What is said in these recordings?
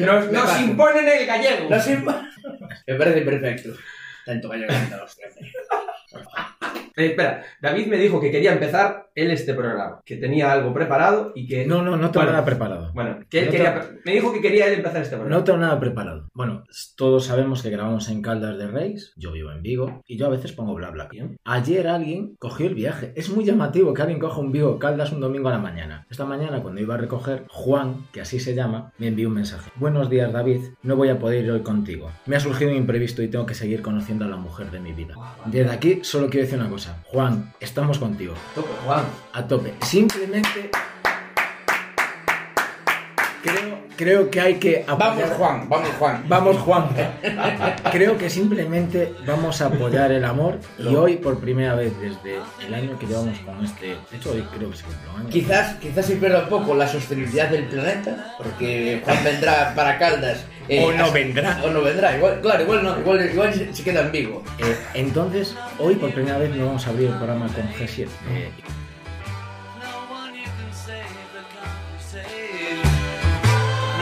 Nos, nos imponen el gallego. Nos imp- Me parece perfecto. Tanto gallego hostia. Eh, espera, David me dijo que quería empezar él este programa, que tenía algo preparado y que... No, no, no tengo Bueno. nada preparado. Bueno, que él No quería... Me dijo que quería él empezar este programa. No tengo nada preparado. Bueno, todos sabemos que grabamos en Caldas de Reis, yo vivo en Vigo, y yo a veces pongo bla bla. Bien. Ayer alguien cogió el viaje. Es muy llamativo que alguien coja un Vigo Caldas un domingo a la mañana. Esta mañana, cuando iba a recoger, Juan, que así se llama, me envió un mensaje. Buenos días, David. No voy a poder ir hoy contigo. Me ha surgido un imprevisto y tengo que seguir conociendo a la mujer de mi vida. Desde aquí solo quiero decir una cosa. Juan, estamos contigo. Tope, Juan. A tope. Simplemente... Creo, creo que hay que Vamos, apoyar- Juan, vamos, Juan. Vamos, Juan. Creo que simplemente vamos a apoyar el amor y hoy, por primera vez desde el año que llevamos con este. De hecho, hoy creo que se cumple un año. Quizás, quizás se pierda un poco la sostenibilidad del planeta, porque Juan vendrá para Caldas. Eh, O no vendrá. O no vendrá, igual, claro, igual no, igual, igual se, se queda en Vigo. Eh, entonces, hoy por primera vez nos vamos a abrir el programa con G7. Eh, No one you can save that can't save.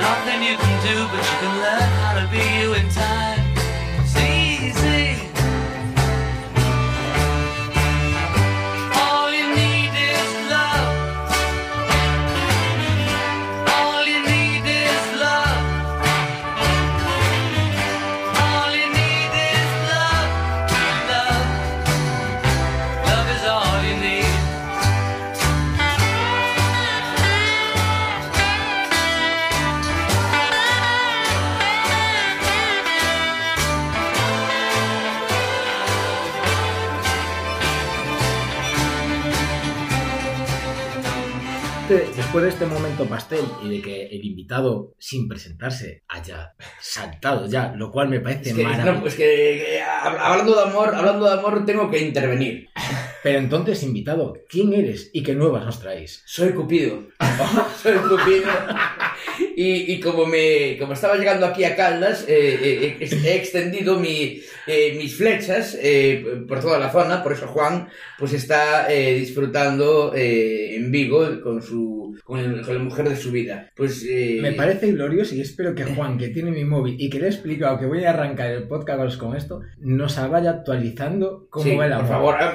Nothing you can do, but you can learn how to be you in time. Después de este momento pastel y de que el invitado, sin presentarse, haya saltado ya, lo cual me parece Es que, maravilloso. no, pues que, eh, hab- hablando de amor, hablando de amor, tengo que intervenir. Pero entonces, invitado, ¿quién eres y qué nuevas nos traéis? Soy Cupido. Soy Cupido. Y, y como me como estaba llegando aquí a Caldas, eh, eh, eh, he extendido mi, eh, mis flechas eh, por toda la zona, por eso Juan pues está eh, disfrutando eh, en Vigo con su con, el- con la mujer de su vida. Pues eh, Me parece glorioso y espero que Juan, que tiene mi móvil y que le he explicado que voy a arrancar el podcast con esto, nos vaya actualizando cómo sí, va el por amor. favor, ah,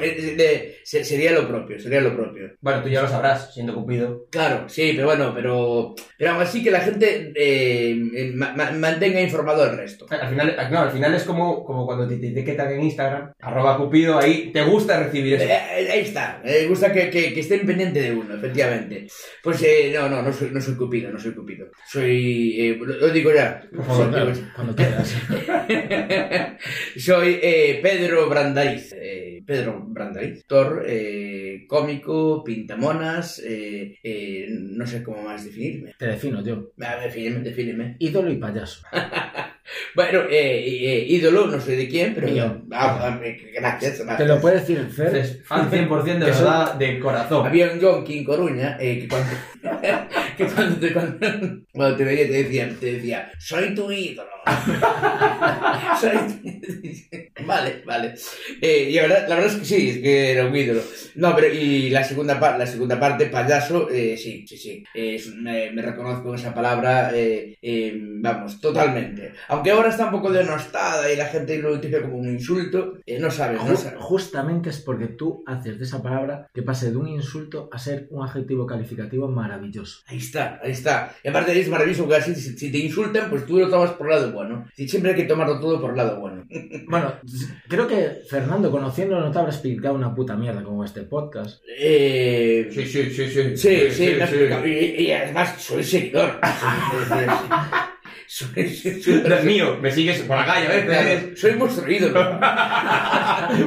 se- sería lo propio, sería lo propio. Bueno, tú ya lo sabrás, siendo Cupido. Claro, sí, pero bueno, pero, pero aún así que la gente eh, eh, ma- ma- mantenga informado al resto. Al final, no, al final es como, como cuando te, te etiquetan en Instagram, arroba Cupido, ahí te gusta recibir eso. Eh, ahí está, me gusta que, que, que estén pendiente de uno, efectivamente. Pues eh, no, no, no soy, no soy Cupido, no soy Cupido. Soy, eh, lo, digo ya. Por favor, Soy- claro, cuando quieras. Soy eh, Pedro Brandariz. eh, Pedro Brandariz, actor, eh, cómico, pintamonas, eh, eh, no sé cómo más definirme. Te defino yo. Defíneme, defíneme. Ídolo y payaso. Bueno, eh, eh, ídolo, no sé de quién, pero... Mío. Ah, ah, gracias, Te lo puede decir Fer. Fan 100% de verdad, de corazón. Había un yonki en Coruña eh, que cuando, que cuando, te, cuando, cuando te veía te decía, te decía, soy tu ídolo. Vale, vale. Eh, y la verdad, la verdad es que sí, es que era un ídolo. No, pero y la segunda, la segunda parte, payaso, eh, sí, sí, sí. Eh, es- me, me reconozco en esa palabra, eh, eh, vamos, totalmente. Aunque ahora está un poco denostada y la gente lo utiliza como un insulto, eh, no sabes, no sabes. justamente es porque tú haces de esa palabra que pase de un insulto a ser un adjetivo calificativo maravilloso. Ahí está, ahí está. Y aparte es maravilloso porque así, si, si te insultan, pues tú lo tomas por lado bueno. Y siempre hay que tomarlo todo por el lado bueno. Bueno, creo que Fernando, conociéndolo, no te habrá explicado una puta mierda como este podcast. Eh... Sí, sí, sí, sí. Sí, sí, me has explicado. Y, y además soy seguidor. soy, soy, soy- Dios mío, me sigues por la calle a veces. soy vuestro ídolo.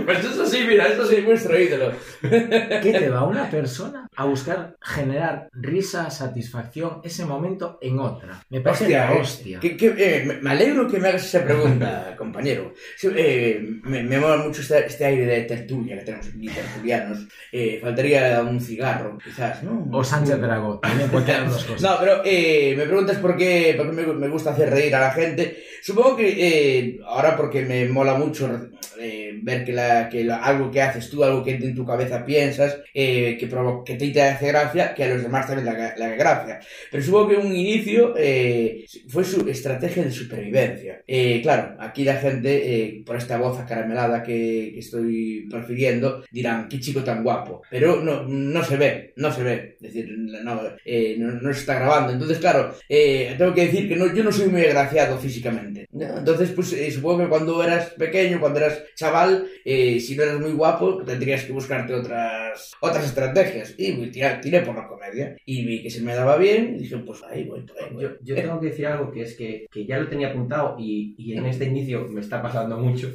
Pues eso sí, mira, eso sí. Soy vuestro ídolo. ¿Qué te va una persona a buscar generar risa, satisfacción, ese momento en otra? Me parece la eh, hostia. que- que, eh, me- alegro que me hagas esa pregunta, compañero. Sí, eh, me, me mola mucho este, este aire de tertulia que tenemos aquí, tertulianos. Eh, faltaría un cigarro, quizás, ¿no? O Sánchez Dragó, también dos cosas. No, pero eh, me preguntas por qué, por qué me, me gusta hacer reír a la gente. Supongo que ahora porque me mola mucho eh, ver que, la, que la- algo que haces tú, algo que en tu cabeza piensas, eh, que, que ti te hace gracia, que a los demás también le haga gracia. Pero supongo que un inicio eh, fue su estrategia de supervivencia. Eh, claro, aquí la gente, eh, por esta voz acaramelada que, que estoy prefiriendo, dirán, qué chico tan guapo. Pero no, no se ve, no se ve. Es decir, no, eh, no, no se está grabando. Entonces, claro, tengo que decir que no, yo no soy muy agraciado físicamente. Entonces, pues supongo que cuando eras pequeño, cuando eras chaval, eh, si no eras muy guapo, tendrías que buscarte otras, otras estrategias. Y pues, tiré, tiré por la comedia. Y vi que se me daba bien y dije, pues ahí voy, por ahí voy. Yo, yo tengo que decir algo que es que, que ya lo tenía apuntado y, y en este inicio me está pasando mucho.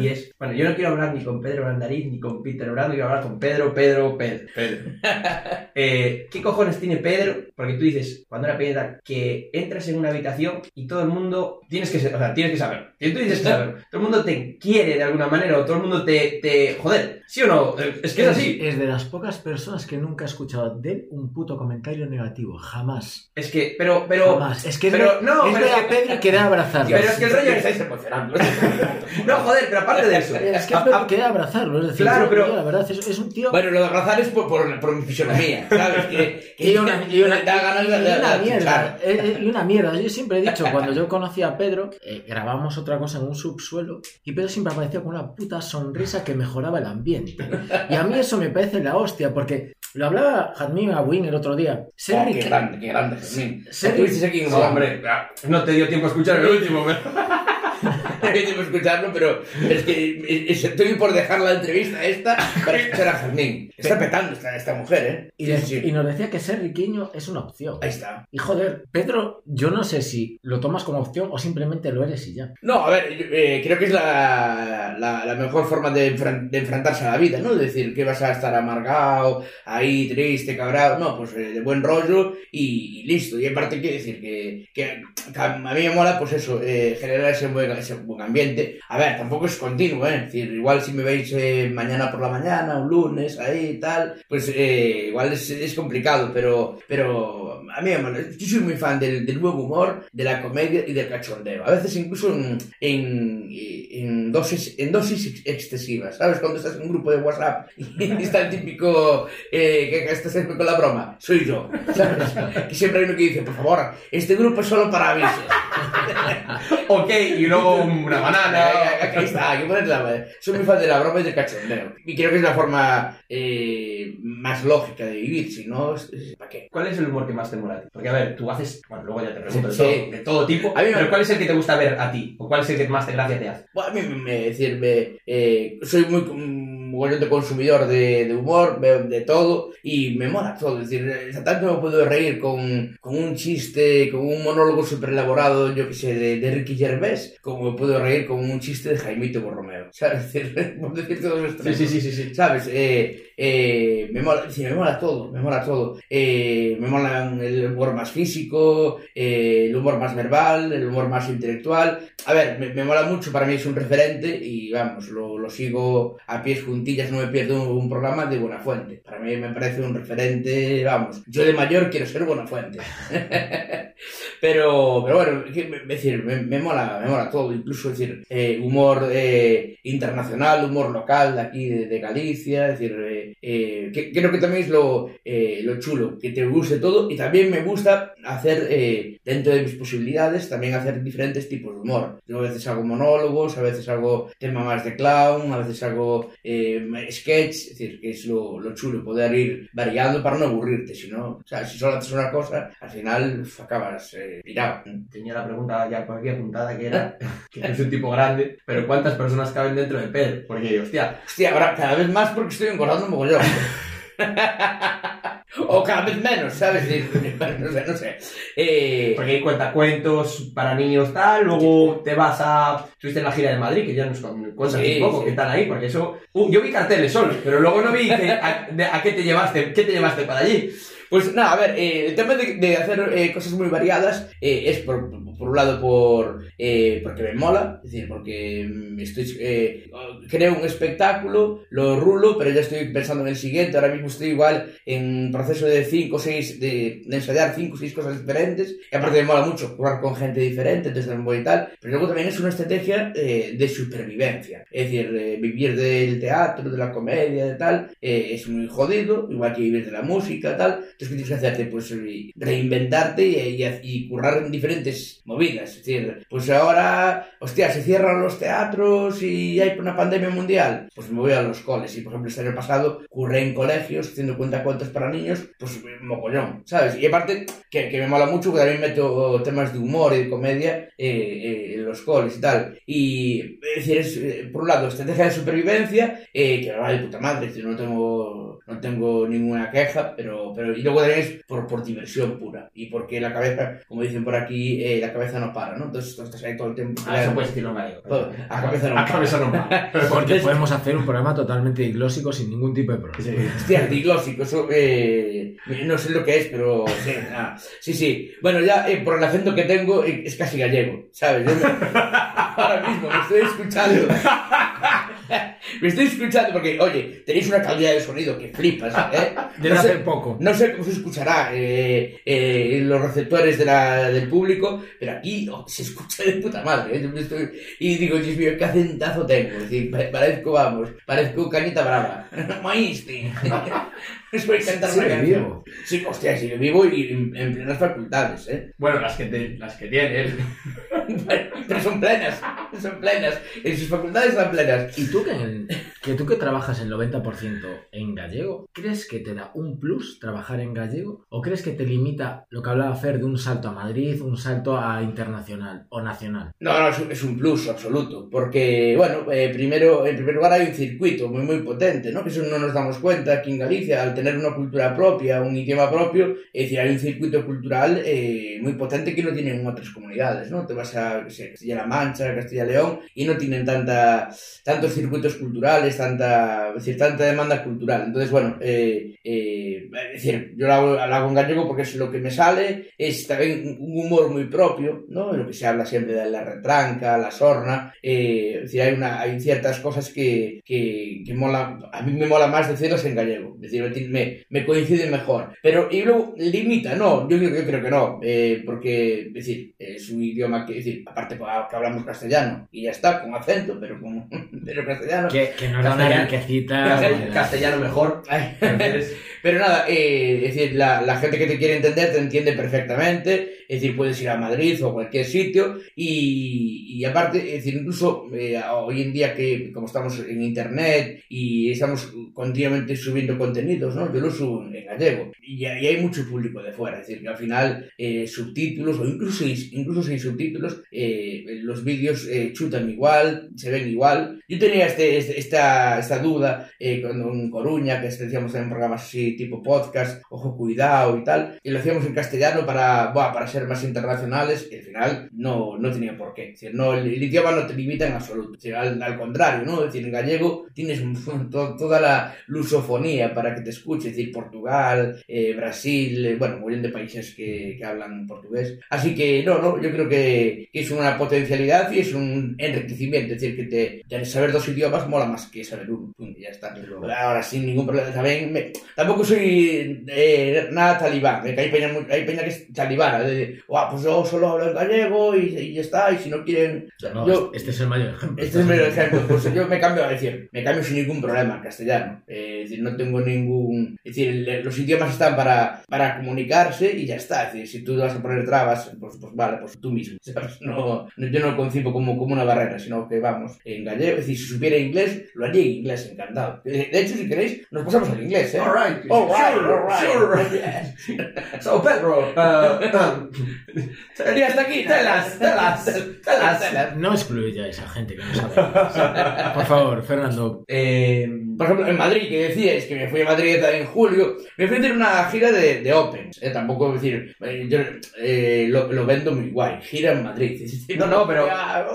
Y es, bueno, yo no quiero hablar ni con Pedro Brandariz ni con Peter Orando, quiero hablar con Pedro, Pedro, Pedro. Pedro. Eh, ¿Qué cojones tiene Pedro? Porque tú dices, cuando era pequeña, que entras en una habitación y todo el mundo, tienes que, o sea, tienes que saber. Y tú dices saber. Todo el mundo te quiere de alguna manera o todo el mundo te, te joder. ¿Sí o no? Es que es así. Es de las pocas personas que nunca he escuchado de él un puto comentario negativo. Jamás. Es que, pero, pero, Jamás. Es que es pero- de- no, es pero de es que- da abrazarlo. Pero es que el rollo es- estáis emocionando. no, joder, pero aparte de eso. Es que a- es Pedro a- que da abrazarlo. Es decir, Claro, yo- pero- yo, la verdad es, es un tío. Bueno, lo de abrazar es por, por, por mi fisonomía, ¿sabes? Que, que Y una, y una- da ganas de, y de- de una mierda, eh, eh, y una mierda. Yo siempre he dicho, cuando yo conocí a Pedro, eh, grabamos otra cosa en un subsuelo y Pedro siempre aparecía con una puta sonrisa que mejoraba el ambiente. Y a mí eso me parece la hostia, porque lo hablaba Jadmin a Win el otro día. Ser Oh, qué grande, qué grande. Ser- Estuviste aquí hombre, no te dio tiempo a escuchar el último, pero... No he tiempo de escucharlo, pero es que estoy por dejar la entrevista esta para escuchar a Fermín. Está petando esta, esta mujer, ¿eh? Y, Sí, y nos decía que ser riquiño es una opción. Ahí está. Y joder, Pedro, yo no sé si lo tomas como opción o simplemente lo eres y ya. No, a ver, eh, creo que es la, la, la mejor forma de, de enfrentarse a la vida, ¿no? Es decir, que vas a estar amargado, ahí triste, cabrado, no, pues eh, de buen rollo y, y listo. Y aparte quiero decir que, que, que a mí me mola, pues eso, eh, generar ese buen, ese buen ambiente. A ver, tampoco es continuo, ¿eh? Es decir, igual si me veis eh, mañana por la mañana, un lunes, ahí y tal, pues eh, igual es, es complicado, pero, pero a mí. Yo soy muy fan del, del buen humor, de la comedia y del cachondeo. A veces incluso en, en, en dosis, en dosis ex- excesivas, ¿sabes? Cuando estás en un grupo de WhatsApp y está el típico eh, que, que estás con la broma, soy yo, ¿sabes? Que siempre hay uno que dice, por favor, este grupo es solo para avisos. ok, y luego una banana... Aquí está, hay que ponerla. Soy muy fan de la broma y del cachondeo. Y creo que es la forma eh, más lógica de vivir, si no, ¿para qué? ¿Cuál es el humor que más te mola a ti? Porque, a ver, tú haces... Bueno, luego ya te pregunto de, Sí. todo, de todo tipo, A mí me- pero ¿cuál es el que te gusta ver a ti? ¿O cuál es el que más te gracia te hace? Bueno, a mí me, me- decir, me, eh, soy muy de consumidor de, de humor, veo de todo y me mola todo. Es decir, eh, tanto me puedo reír con, con un chiste, con un monólogo súper elaborado, yo que sé, de, de Ricky Gervais, como me puedo reír con un chiste de Jaimito Borromeo. ¿Sabes? Por decir todos los sí, sí, sí, sí. ¿Sabes? Eh, eh, me, mola, me mola todo, me mola todo. Eh, me mola el humor más físico, eh, el humor más verbal, el humor más intelectual. A ver, me, mola mucho, para mí es un referente y vamos, lo, lo sigo a pies juntillas, no me pierdo un, programa de Buenafuente. Para mí me parece un referente, vamos, yo de mayor quiero ser Buenafuente. pero, pero bueno, me- decir, me, mola, me mola todo, incluso decir, humor internacional, humor local de aquí de, de Galicia, es decir, eh, eh, que, creo que también es lo, eh, lo chulo, que te guste todo y también me gusta hacer, eh, dentro de mis posibilidades, también hacer diferentes tipos de humor. Yo a veces hago monólogos, a veces hago tema más de clown, a veces hago eh, sketch, es decir, que es lo, lo chulo, poder ir variando para no aburrirte, si no, o sea, si solo haces una cosa, al final uf, acabas eh, pirado. Tenía la pregunta ya por aquí apuntada que era, que es un tipo grande, pero ¿cuántas personas caben dentro de Pedro? Porque, hostia, Hostia, ahora cada vez más porque estoy engordando o cada vez menos, ¿sabes? No sé, no sé. Eh, porque hay cuentacuentos para niños tal, luego te vas a... Estuviste en la gira de Madrid, que ya nos cuentas Sí, un poco sí. qué tal ahí, porque eso... Uh, yo vi carteles solo, pero luego no vi que- a, de- a qué te llevaste, qué te llevaste para allí. Pues nada, a ver, eh, el tema de, de hacer eh, cosas muy variadas es por, por un lado por eh, porque me mola, es decir, porque mm, estoy eh, creo un espectáculo, lo rulo, pero ya estoy pensando en el siguiente, ahora mismo estoy igual en proceso de 5 o 6 de, ensayar 5 o 6 cosas diferentes, y aparte me mola mucho jugar con gente diferente, entonces tal, pero luego también es una estrategia eh, de supervivencia, es decir, eh, vivir del teatro, de la comedia, de tal, es muy jodido, igual que vivir de la música, tal, entonces ¿qué tienes que hacerte? Pues re- reinventarte y, y, y currar en diferentes movidas, es decir, pues ahora, hostia, se cierran los teatros y hay una pandemia mundial, pues me voy a los coles, y por ejemplo este año pasado curré en colegios haciendo cuentacuentos para niños, pues mogollón, ¿sabes? Y aparte, que, que me mola mucho, porque también meto temas de humor y de comedia eh, eh, en los coles y tal, y es decir, es, eh, por un lado, estrategia de supervivencia, eh, que va de puta madre, decir, no tengo, no tengo ninguna queja, pero, pero y luego es por, por diversión pura, y porque la cabeza, como dicen por aquí, eh, la cabeza no para, ¿no? Entonces estás ahí todo el tiempo. Ah, eso puedes decirlo en gallego. Todo. A cabeza no A cabeza no. Pero Porque podemos hacer un programa totalmente diglósico sin ningún tipo de problema. Sí. Hostia, diglósico, eso eh, no sé lo que es, pero sí, ah, sí, sí. Bueno, ya eh, por el acento que tengo eh, es casi gallego, ¿sabes? Yo me- ahora mismo me estoy escuchando. me estoy escuchando porque, oye, tenéis una calidad de sonido que flipas, ¿eh? Desde No sé- hace poco. No sé cómo se escuchará eh, eh, los receptores de la- del público, pero aquí oh, se escucha de puta madre. ¿eh? Estoy- y digo, Dios mío, qué acentazo tengo. Es decir, pa- parezco, vamos, parezco cañita brava. Voy a cantar Sigue una vivo. Sí, hostia, sigue vivo y en, en plenas facultades, ¿eh? Bueno, las que, te- las que tienes. Pero son plenas, son plenas. En sus facultades están plenas. ¿Y tú que, en que tú que trabajas el 90% en gallego, crees que te da un plus trabajar en gallego? ¿O crees que te limita lo que hablaba Fer de un salto a Madrid, un salto a internacional o nacional? No, no, es un, plus absoluto, porque, bueno, eh, primero, en primer lugar hay un circuito muy, muy potente, ¿no? Que eso no nos damos cuenta aquí en Galicia, al tener una cultura propia, un idioma propio, es decir, hay un circuito cultural eh, muy potente que no tienen otras comunidades, ¿no? Te vas a Castilla-La Mancha, Castilla-León, y no tienen tanta, tantos circuitos culturales, tanta, es decir, tanta demanda cultural. Entonces, bueno, eh, eh, es decir, yo lo hago, lo hago en gallego porque es lo que me sale, es también un humor muy propio, ¿no? Lo que se habla siempre de la retranca, la sorna, eh, es decir, hay, una, hay ciertas cosas que, que, que mola, a mí me mola más decirlas en gallego, es decir, me, me coincide mejor. Pero, y luego, limita, no, yo, creo- yo creo que no, eh, porque, es decir, es un idioma que, es decir, aparte que hablamos castellano, y ya está, con acento, pero con, pero castellano. Que, que nos da una Castellano. Castellano mejor. Prefieres- Pero nada, eh, es decir, la, la gente que te quiere entender te entiende perfectamente, es decir, puedes ir a Madrid o a cualquier sitio y, y aparte, es decir, incluso eh, hoy en día que como estamos en internet y estamos continuamente subiendo contenidos, ¿no? Yo lo subo en gallego y, y hay mucho público de fuera, es decir, que al final eh, subtítulos o incluso, incluso sin subtítulos, eh, los vídeos eh, chutan igual, se ven igual. Yo tenía este, este- esta, esta duda eh, cuando en Coruña, que hacíamos en programas así tipo podcast, Ojo Cuidado y tal, y lo hacíamos en castellano para, para ser más internacionales, y al final no, no tenía por qué. Es decir, no, el, el idioma no te limita en absoluto. Es decir, al, al contrario, ¿no? Es decir, en gallego tienes to- toda la lusofonía para que te escuche, es decir, Portugal, eh, Brasil, eh, bueno, muy bien de países que, que hablan portugués. Así que no, no, yo creo que, que es una potencialidad y es un enriquecimiento, es decir, que te, te- saber dos idiomas mola más que saber uno, y ya está. Ahora sin ningún problema, también me- tampoco soy eh, nada talibán, que hay peña, hay peña que es talibana, de, "Guau, pues yo solo hablo en gallego y, y ya está, y si no quieren... o sea, No, yo, Este es el mayor ejemplo. este es mi ejemplo, pues yo me cambio, es decir, me cambio sin ningún problema al castellano. Eh, es decir, no tengo ningún... Es decir, el- los idiomas están para, para comunicarse y ya está. Es decir, si tú vas a poner trabas, pues, pues vale, pues tú mismo. ¿sabes? No, no- yo no lo concibo como, como una barrera, sino que vamos, en gallego, es decir, si supiera inglés, lo haría en inglés, encantado. Eh, De hecho, si queréis, nos pasamos al inglés, ¿eh? All right. All right, Sure, all right. sure. Yes. So, Pedro, uh, Y hasta aquí, telas, telas, telas, telas. No excluya a esa gente que no sabe. Por favor, Fernando. eh, Por ejemplo, en Madrid, que decíais que me fui a Madrid en julio, me fui a hacer una gira de, de Opens. Eh, tampoco decir, eh, yo eh, lo, lo vendo muy guay, gira en Madrid. No, no, pero-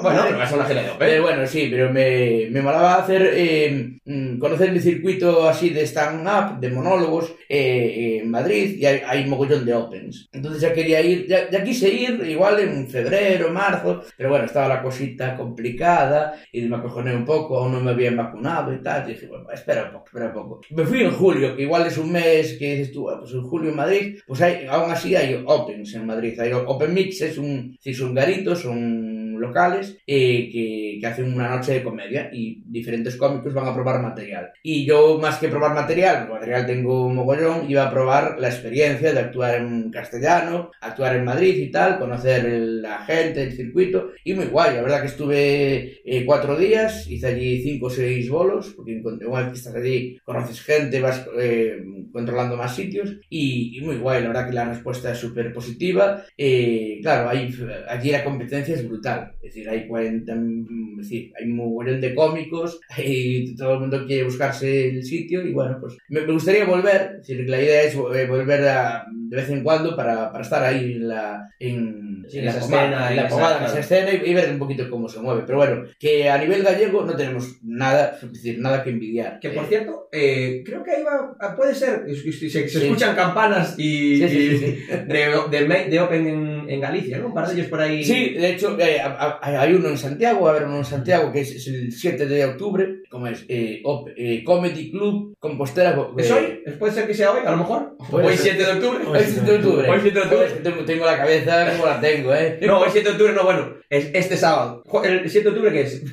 bueno, pero a una gira de Opens. Eh, bueno, sí, pero me, me molaba hacer, eh, mm, conocer el circuito así de stand-up, de monólogo eh, en Madrid y hay, hay mogollón de opens. Entonces ya quería ir, ya, ya quise ir igual en febrero, marzo, pero bueno, estaba la cosita complicada y me acojoné un poco, aún no me habían vacunado y tal. Y dije, bueno, espera un poco, espera un poco. Me fui en julio, que igual es un mes que dices tú, ah, pues en julio en Madrid, pues hay, aún así hay opens en Madrid. Hay Open Mix, es un, sí, son garitos, son locales eh, que, que hacen una noche de comedia y diferentes cómicos van a probar material. Y yo, más que probar material, material tengo un mogollón, iba a probar la experiencia de actuar en castellano, actuar en Madrid y tal, conocer la gente, el circuito, y muy guay. La verdad que estuve eh, cuatro días, hice allí cinco o seis bolos, porque una vez que estás allí conoces gente, vas eh, controlando más sitios, y, y muy guay. La verdad que la respuesta es súper positiva. Eh, claro, hay, allí la competencia es brutal. Es decir, hay 40, mm, es decir, hay un mogollón de cómicos, y todo el mundo quiere buscarse el sitio y bueno, pues me, me gustaría volver, es decir, la idea es eh, volver a, de vez en cuando para, para estar ahí en la, en, Sí, en la pomada, escena, en la pomada, en esa escena y, y ver un poquito cómo se mueve. Pero bueno, que a nivel gallego no tenemos nada, es decir, nada que envidiar. Que por Eh, cierto, eh, creo que ahí va, ah, puede ser, se, se Sí. escuchan campanas y, Sí, y-. De, de, de Open en, en Galicia, ¿no? Un par de ellos por ahí. Sí, de hecho, eh, hay uno en Santiago, va a haber uno en Santiago que es, es el 7 de octubre, como es eh, Op- eh, Comedy Club Compostela. ¿Es eh, hoy? ¿Puede ser que sea hoy, a lo mejor? Hoy ser. 7 de octubre. Hoy es 7 de octubre. Hoy 7 de octubre. Joder, tengo, tengo la cabeza como la tengo, ¿eh? No, hoy 7 de octubre no, bueno, es este sábado. ¿El 7 de octubre qué es?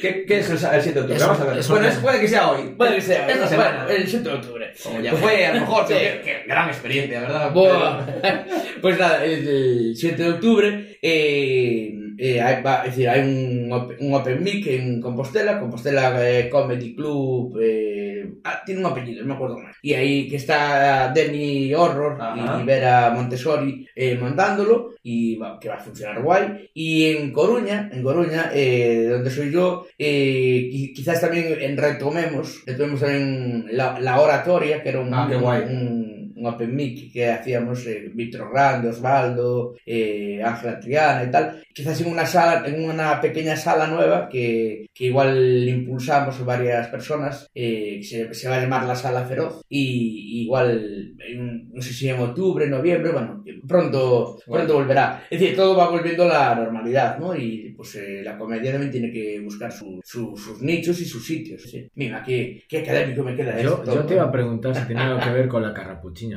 ¿Qué, qué es el, sa- el 7 de octubre? Eso- Vamos a ver. eso bueno, no. es, puede que sea hoy. Puede que sea, Esta bueno, semana. el 7 de octubre. Como ya fue, a lo mejor. Sí. Qué, qué gran experiencia, ¿verdad? Buah. Pues nada, el, el 7 de octubre eh, eh, hai, va, decir, hai un, un open mic en Compostela, Compostela eh, Comedy Club, eh, ah, tiene un apellido, no me acuerdo más. Y ahí que está Demi Horror Ajá. y Vera Montessori eh, mandándolo y va, que va a funcionar guay. Y en Coruña, en Coruña, eh, donde soy yo, eh, quizás también retomemos, retomemos también la, la oratoria, que era un, ah, un, un un open mic que hacíamos eh, Víctor Grande, Osvaldo, eh, Ángela Triana y tal. Quizás en una sala, en una pequeña sala nueva que, que igual impulsamos varias personas, eh, que se, se va a llamar la Sala Feroz. Y igual, en- no sé si en octubre, noviembre, bueno, pronto, pronto volverá. Es decir, todo va volviendo a la normalidad, ¿no? Y pues eh, la comedia también tiene que buscar su- su- sus nichos y sus sitios. ¿sí? Mira, qué, qué académico me queda Yo, esto. yo te iba a preguntar si tenía algo que ver con la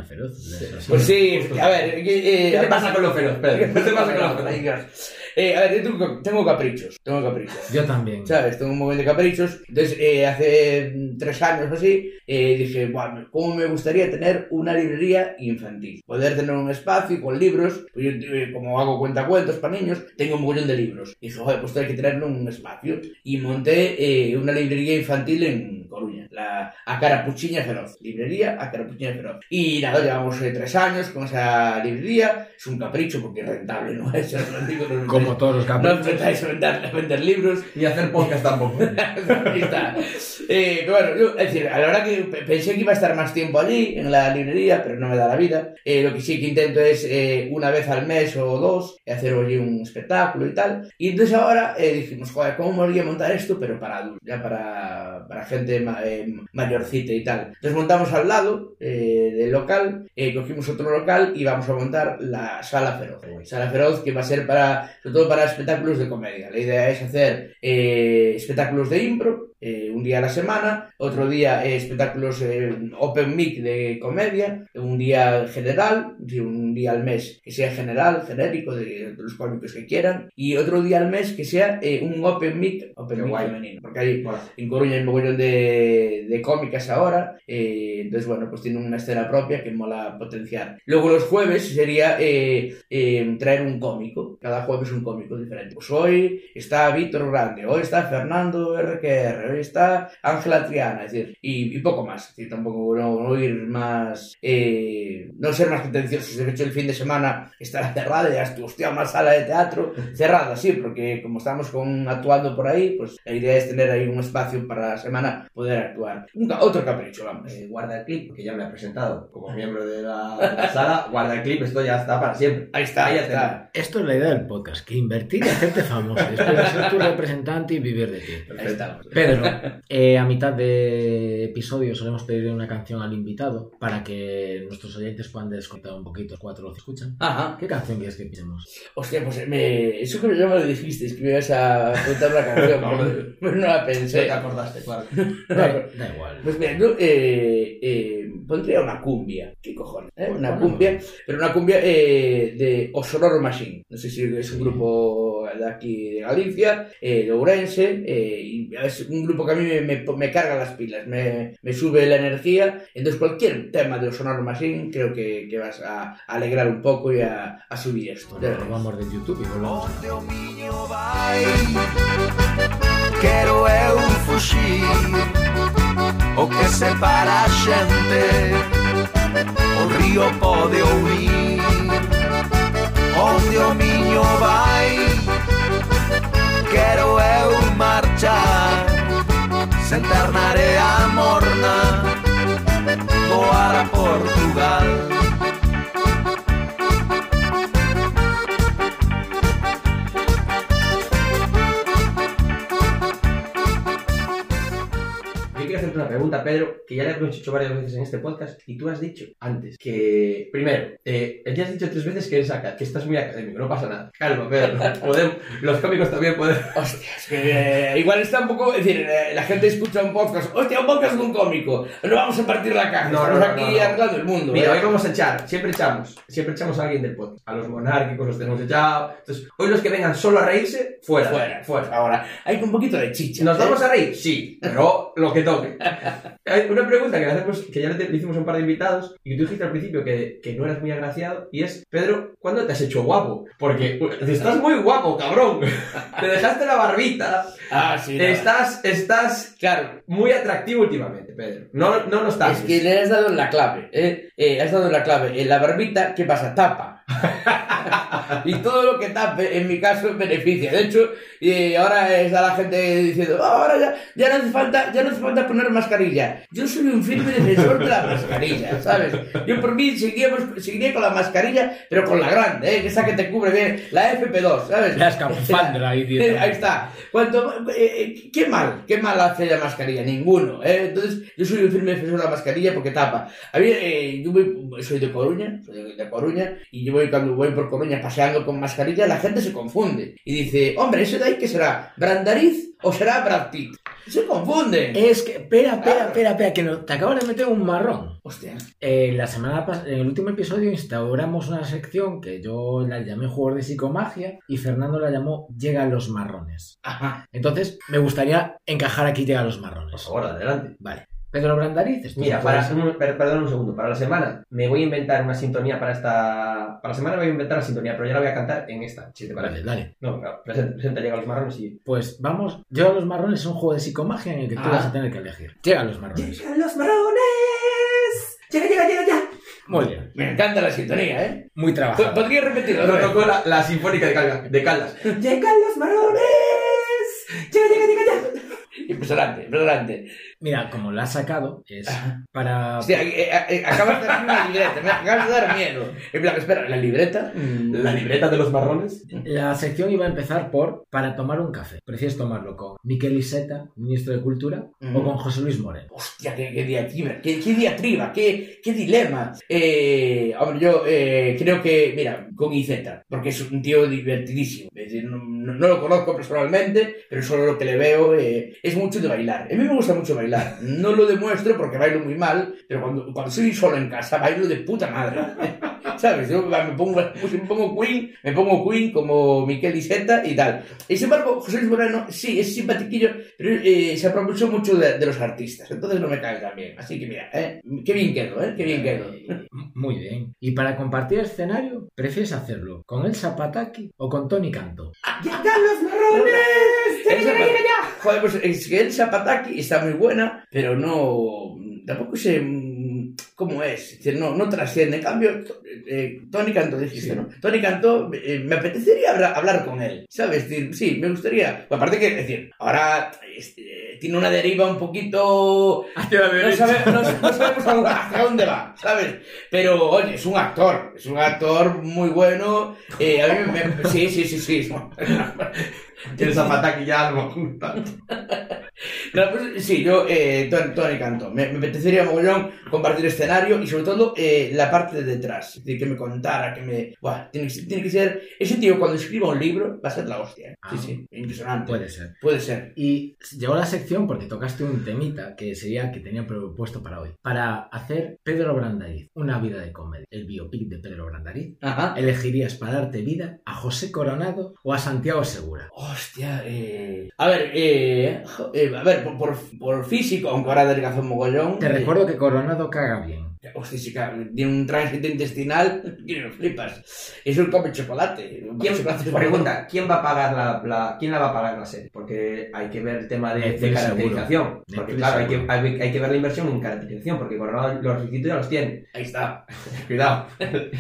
feroz. eso, Pues sí, a ver, eh, ¿Qué te pasa con los feroz, Pedro? ¿Qué te pasa con los feroz? Eh, a ver, tengo, tengo caprichos, tengo caprichos. Yo también. ¿Sabes? Tengo un montón de caprichos. Entonces, eh, hace mm, tres años o así, eh, dije, bueno, ¿cómo me gustaría tener una librería infantil? Poder tener un espacio con libros. Pues yo, eh, como hago cuentacuentos para niños, tengo un montón de libros. Y dije, joder, pues hay que tener un espacio. Y monté eh, una librería infantil en La Acarapuchiña Feroz. Librería Acarapuchiña Feroz. Y nada, llevamos eh, tres años con esa librería. Es un capricho porque es rentable, ¿no? Eso os lo digo, no Como todos los no os caprichos. metáis a vender, a vender libros. Y hacer podcast tampoco. Ahí está. Eh, bueno, yo, es decir, a la hora que pe- pensé que iba a estar más tiempo allí, en la librería, pero no me da la vida. Eh, lo que sí que intento es eh, una vez al mes o dos hacer allí un espectáculo y tal. Y entonces ahora eh, dijimos, joder, ¿cómo me haría montar esto? Pero para adultos, ya para, para gente ma- eh, mayorcita y tal. Entonces montamos al lado eh, del local, eh, cogimos otro local y vamos a montar la Sala Feroz. Sala Feroz que va a ser para, sobre todo para espectáculos de comedia. La idea es hacer eh, espectáculos de impro, eh, un día a la semana, otro día eh, espectáculos eh, open mic de comedia, un día general, un día al mes que sea general, genérico, de, de los cómicos que quieran, y otro día al mes que sea eh, un open mic, open mic femenino, porque hay bueno. en Coruña hay un mogollón de, de cómicas ahora, eh, entonces bueno, pues tienen una escena propia que mola potenciar. Luego los jueves sería eh, eh, traer un cómico, cada jueves un cómico diferente. Pues hoy está Víctor Grande, hoy está Fernando RQR, hoy está Ángela Triana, es decir, y, y poco más, es decir, tampoco no, no ir más, eh, no ser más pretenciosos, de hecho el fin de semana estará cerrada, ya estuvo, hostia, una sala de teatro cerrada, sí, porque como estamos con, actuando por ahí, pues la idea es tener ahí un espacio para la semana poder actuar. Un otro capricho, vamos. eh, guarda el clip, que ya me ha presentado como miembro de la, de la sala. Guarda el clip, esto ya está para siempre. Ahí está, ahí está. Esto es la idea el podcast, que invertir y hacerte famoso. Después de ser tu representante y vivir de ti. Ahí estamos. Pedro, eh, a mitad de episodio solemos pedirle una canción al invitado para que nuestros oyentes puedan descontar un poquito cuatro que escuchan. Ajá. ¿Qué canción quieres que pisemos? Hostia, pues me... eso que ya me lo dijiste, es que me ibas a contar la canción, pero- pero no la pensé. te acordaste, claro. Da, da igual. Pues mira, yo eh, eh, pondría una cumbia. ¿Qué cojones? eh? Una Bueno. cumbia, pero una cumbia eh, de Osororo Machine. No sé si es un grupo de aquí de Galicia, eh, de Ourense, eh, y es un grupo que a mí me, me, me carga las pilas, me, me, sube la energía, entonces cualquier tema de Sonor Machine, creo que, que, vas a, alegrar un pouco e a, a subir esto. Bueno, de vamos de YouTube e volvemos. Onde o miño vai Quero eu fuxir O que separa a xente O río pode ouvir Onde o miño vai Quero eu marchar. Sentar na area morna Voar a Portugal una pregunta, Pedro, que ya le hemos hecho varias veces en este podcast y tú has dicho antes que, primero, eh, ya has dicho tres veces que eres acá, que estás muy académico, no pasa nada. Calma, Pedro, podemos- los cómicos también pueden... Hostia, es que eh, igual está un poco. Es decir, eh, la gente escucha un podcast. Hostia, un podcast de un cómico. No vamos a partir la caja. No, Estamos no, no, aquí arreglando el mundo. Mira, ¿eh? hoy vamos a echar, siempre echamos, siempre echamos a alguien del podcast. A los monárquicos los tenemos echado. Entonces, hoy los que vengan solo a reírse, fuera. Fuera, fuera. Ahora, hay un poquito de chicha. ¿Nos ¿eh? vamos a reír? Sí, pero lo que toque. Una pregunta que hacemos, que ya le hicimos a un par de invitados, y tú dijiste al principio que, que no eras muy agraciado, y es, Pedro, ¿cuándo te has hecho guapo? Porque estás muy guapo, cabrón. Te dejaste la barbita. Ah, sí. no. Estás, estás Claro. muy atractivo últimamente, Pedro. No, no lo estás. Es que le has dado en la clave, ¿eh? Eh, has dado en la clave. En la barbita, ¿qué pasa? Tapa. y todo lo que tape, en mi caso, beneficia. De hecho, eh, ahora está la gente diciendo, "Ah, ahora ya, ya, no hace falta, ya no hace falta poner mascarilla. Yo soy un firme defensor de la mascarilla, ¿sabes? Yo por mí seguiríamos- seguiría con la mascarilla, pero con la grande, ¿eh? Esa que te cubre bien, la FP2, ¿sabes? La escafandra ahí directamente. Ahí está. Cuanto, eh, eh, ¿Qué mal? ¿Qué mal hace la mascarilla? Ninguno. ¿eh? Entonces, yo soy un firme defensor de la mascarilla porque tapa. A mí, eh, yo voy- soy de Coruña, soy de, Coruña, y yo voy cuando voy por Coruña paseando con mascarilla, la gente se confunde. Y dice, hombre, ¿ese de ahí qué será? ¿Brandariz o será Brad Pitt? Se confunden. Es que, espera, espera, espera, espera, que no, te acabas de meter un marrón. Hostia. Eh, la semana pas- en el último episodio instauramos una sección que yo la llamé Juegos de Psicomagia y Fernando la llamó Llegan los marrones. Ajá. Entonces, me gustaría encajar aquí Llegan los Por marrones. favor, adelante. Vale. Pedro Brandariz, Mira, no para, un- perdón un segundo, para la semana me voy a inventar una sintonía para esta... Para la semana me voy a inventar la sintonía, pero ya la voy a cantar en esta, si te Vale, parece. dale. No, claro, presenta, presenta, llega a los marrones y... Pues vamos, Llegan los marrones es un juego de psicomagia en el que tú Ah. vas a tener que elegir. Llegan los marrones. ¡Llegan los marrones! ¡Llega, llega, llega, ya! Muy bien. Me encanta la sintonía, ¿eh? Muy trabajado. ¿Podría repetirlo? Lo tocó la, la sinfónica de, Calga- de Caldas. ¡Llegan los marrones! ¡Llega, llega, llega, ya! Impresionante, impresionante. Mira, como la has sacado, es para... Hostia, eh, eh, eh, acabas de dar una libreta, me acabas de dar miedo. En plan, espera, ¿la libreta? Mm. La libreta de los marrones. La sección iba a empezar por para tomar un café. ¿Prefieres tomarlo con Miquel Iseta, ministro de Cultura, o con José Luis Moreno? Hostia, qué, qué diatriba, qué, qué diatriba, qué, qué dilema. Eh, hombre, yo eh, creo que, mira, con Iceta, porque es un tío divertidísimo. Es decir, no, no- no lo conozco personalmente, pero solo lo que le veo eh, es mucho de bailar. A mí me gusta mucho bailar. No lo demuestro porque bailo muy mal, pero cuando, cuando soy solo en casa bailo de puta madre. ¿Sabes? Yo me pongo, me pongo Queen, me pongo Queen como Miquel Iceta y tal. Y sin embargo, José Luis Moreno, sí, es simpatiquillo, pero eh, se aprovechó mucho de, de los artistas, entonces no me cae tan bien. Así que mira, ¿eh? qué bien quedo, ¿eh? Qué bien quedo. Muy bien. Y para compartir escenario, ¿prefieres hacerlo con el Zapataki o con Tony Canto? ¡Llegan los marrones! ¡Llega, Esa- llega, llega, ya! Joder, pues es que el Zapataki está muy buena, pero no. Tampoco sé. mm, ¿cómo es? Es decir, no, no trasciende. En cambio, to- eh, Tony Cantó, dijiste, Sí. ¿no? Tony Cantó, eh, me apetecería hablar, hablar con él, ¿sabes? Es decir, sí, me gustaría. Aparte que, es decir, ahora este, tiene una deriva un poquito no, sabe- no- no sabemos a- hacia dónde va, ¿sabes? Pero, oye, es un actor, es un actor muy bueno. eh, a mí me, me- sí, sí, sí, sí. Tienes a Pataki ya algo. No, pues, sí, yo, eh, Tony, Tony Cantó. Me, me apetecería mogollón compartir escenario y sobre todo eh, la parte de detrás. Es decir, que me contara, que me... Buah, tiene, que tiene que ser... Ese tío cuando escriba un libro va a ser la hostia. ¿eh? Sí, Ah. sí, impresionante. Puede ser. Puede ser. Y llegó la sección porque tocaste un temita que sería que tenía propuesto para hoy. Para hacer Pedro Brandariz, una vida de comedia. El biopic de Pedro Brandariz. Ajá. ¿Elegirías para darte vida a José Coronado o a Santiago Segura? Hostia, eh... A ver, eh... eh, a ver, por, por, por físico, aunque ahora adelgazó un mogollón... Te eh, recuerdo que Coronado caga bien. Hostia, sí, claro, tiene un tránsito intestinal que no flipas. Eso come chocolate. ¿Quién, chocolate pregunta, ¿quién va a pagar la, la- quién la va a pagar la serie? Porque hay que ver el tema de, de caracterización. seguro. Porque Netflix claro, hay que, hay, hay que ver la inversión en caracterización, porque Coronado los requisitos ya los tiene. Ahí está. Cuidado.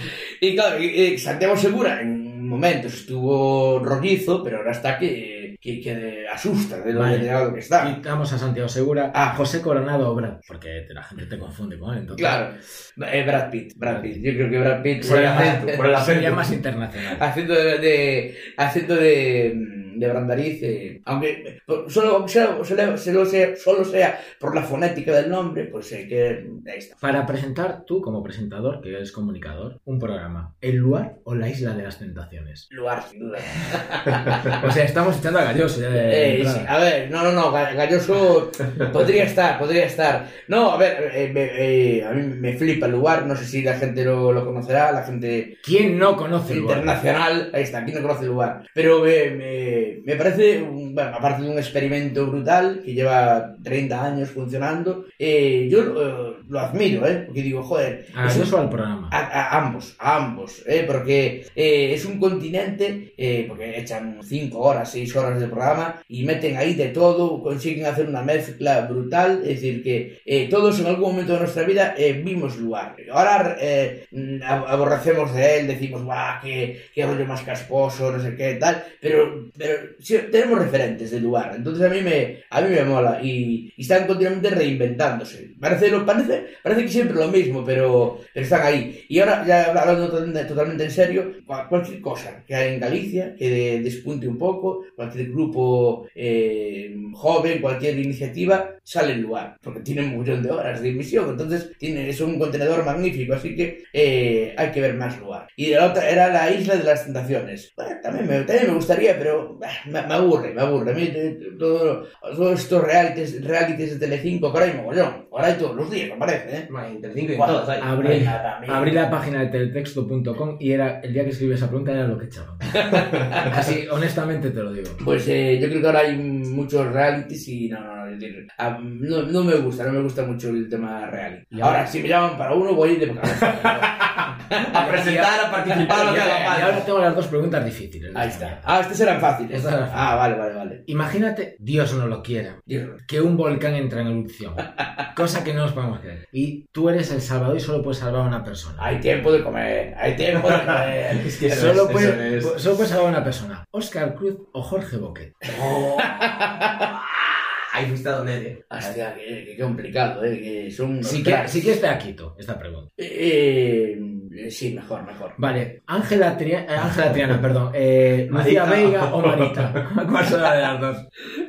Y claro, y- y Santiago Segura en momentos estuvo rollizo, pero ahora está que, que, que asusta de lo Vale. que está. Quitamos a Santiago Segura, Ah. a José Coronado o Brad, porque la gente te confunde con él. Entonces, Claro, eh, Brad Pitt, Brad Pitt. Yo creo que Brad Pitt Por el eh, acento, por el Sería acento. más internacional. haciendo de, de haciendo de, de Brandariz, eh, aunque por- solo, solo, solo sea, solo sea por la fonética del nombre, pues sé que ahí está. Para presentar tú, como presentador, que eres comunicador, un programa, ¿El lugar o la isla de las tentaciones? Lugar, sin duda. O sea, estamos echando a Galloso Eh, sí, a ver, no, no, no, Ga- Galloso podría estar, podría estar. No, a ver, eh, me- eh, a mí me flipa el lugar, no sé si la gente lo, lo conocerá, la gente ¿Quién no conoce el lugar? internacional, ahí está, aquí no conoce el lugar. Pero me, me, me parece, bueno, aparte de un experimento brutal que lleva 30 años funcionando, eh, yo eh, lo admiro, ¿eh? Porque digo, joder, A es un- Galloso o al programa. a, a ambos, a ambos, ¿eh? porque eh, es un continente, eh, porque echan 5 horas, 6 horas de programa y meten ahí de todo, consiguen hacer una mezcla brutal, es decir, que eh, todos en algún momento de nuestra vida vimos lugar. Ahora ab- aborrecemos de él, decimos, guau, qué, qué rollo más casposo, no sé qué, tal, pero, pero tenemos referentes del lugar, entonces a mí me, a mí me mola y, y están continuamente reinventándose. Parece, parece, parece que siempre lo mismo, pero, pero están ahí. Y ahora, ya hablando totalmente, totalmente en serio, cua- cualquier cosa que hay en Galicia que de- despunte un poco, cualquier grupo eh, joven, cualquier iniciativa, sale en lugar, porque tiene un millón de horas de emisión, entonces tiene, es un contenedor magnífico, así que eh, hay que ver más lugar. Y la otra era la isla de las tentaciones. Bueno, también, me, también me gustaría, pero me, me aburre, me aburre. A mí eh, todo, todos estos realities, realities de Telecinco, que ahora hay mogollón, ahora hay todos los días, me parece, ¿eh? Bueno, entre cinco y Guau, todas hay. Abrí, la página de teletexto.com y era el día que escribí esa pregunta era lo que echaban. Así, honestamente te lo digo. Pues eh, yo creo que ahora hay muchos realities y no, no, no, decir, ah, no, no me gusta, no me gusta mucho el tema reality. Y ahora, ahora- si me llaman para uno, voy de. A presentar, a participar, lo que haga Y falta. ahora tengo las dos preguntas difíciles. Ahí está. Ah, estos eran fáciles. Estas eran Ah, vale, vale, vale. Imagínate, Dios no lo quiera, Dios. que un volcán entra en erupción. Cosa que no nos podemos creer. Y tú eres el salvador y solo puedes salvar a una persona. Hay tiempo de comer, hay tiempo de comer. Es que solo, es- puedes, solo puedes salvar a una persona. Oscar Cruz o Jorge Boquet. Ahí fuiste a doler, eh. Hostia, qué, qué complicado, eh. Que son unos Si quieres, cracks. si quieres te la quito, esta pregunta. Eh, eh, sí, mejor, mejor. Vale, Ángela Tri- eh, Ángela Triana, perdón. Eh, Lucía. Veiga o Marita. ¿Cuál será de las dos?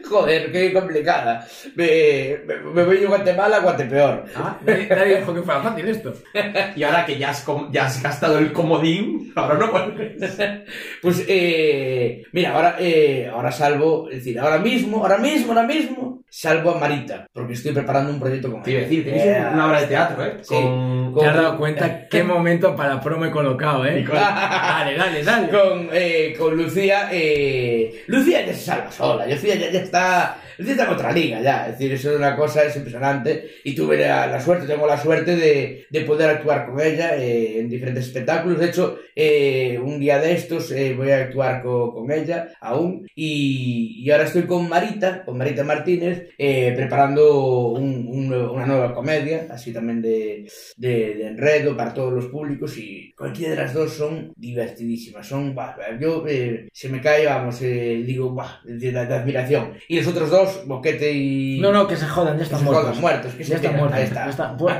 Joder, qué complicada. Me, me, me voy de Guatemala a Guatepeor. Ah, nadie, nadie dijo que fuera fácil esto. Y ahora que ya has, ya has gastado el comodín, ahora no vuelves. Pues, eh, mira, ahora, eh, ahora salvo, es decir, ahora mismo, ahora mismo, ahora mismo, salvo a Marita, porque estoy preparando un proyecto con ella. decir, tenéis Eh, una obra de teatro, ¿eh? Sí. Con... Te has dado cuenta qué momento para promo he colocado, ¿eh? Dale, dale, dale. con, eh, con Lucía, eh, Lucía ya se salva sola, Lucía ya, ya está, Lucía está en otra liga ya, es decir, eso es una cosa, es impresionante, y tuve la, la suerte, tengo la suerte de, de poder actuar con ella eh, en diferentes espectáculos, de hecho, eh, un día de estos eh, voy a actuar co- con ella aún, y, y ahora estoy con Marita, con Marita Martínez, Eh, preparando un- un una nueva comedia, así también de, de, de enredo para todos los públicos y cualquiera de las dos son divertidísimas, son, bah, yo eh, se me cae, vamos, eh, digo, bah, de, de- admiración. Y los otros dos, Boquete y... No, no, que se jodan, ya están muertos. jodan, muertos, que se Ya están muertos. ahí está. Ya está. Por,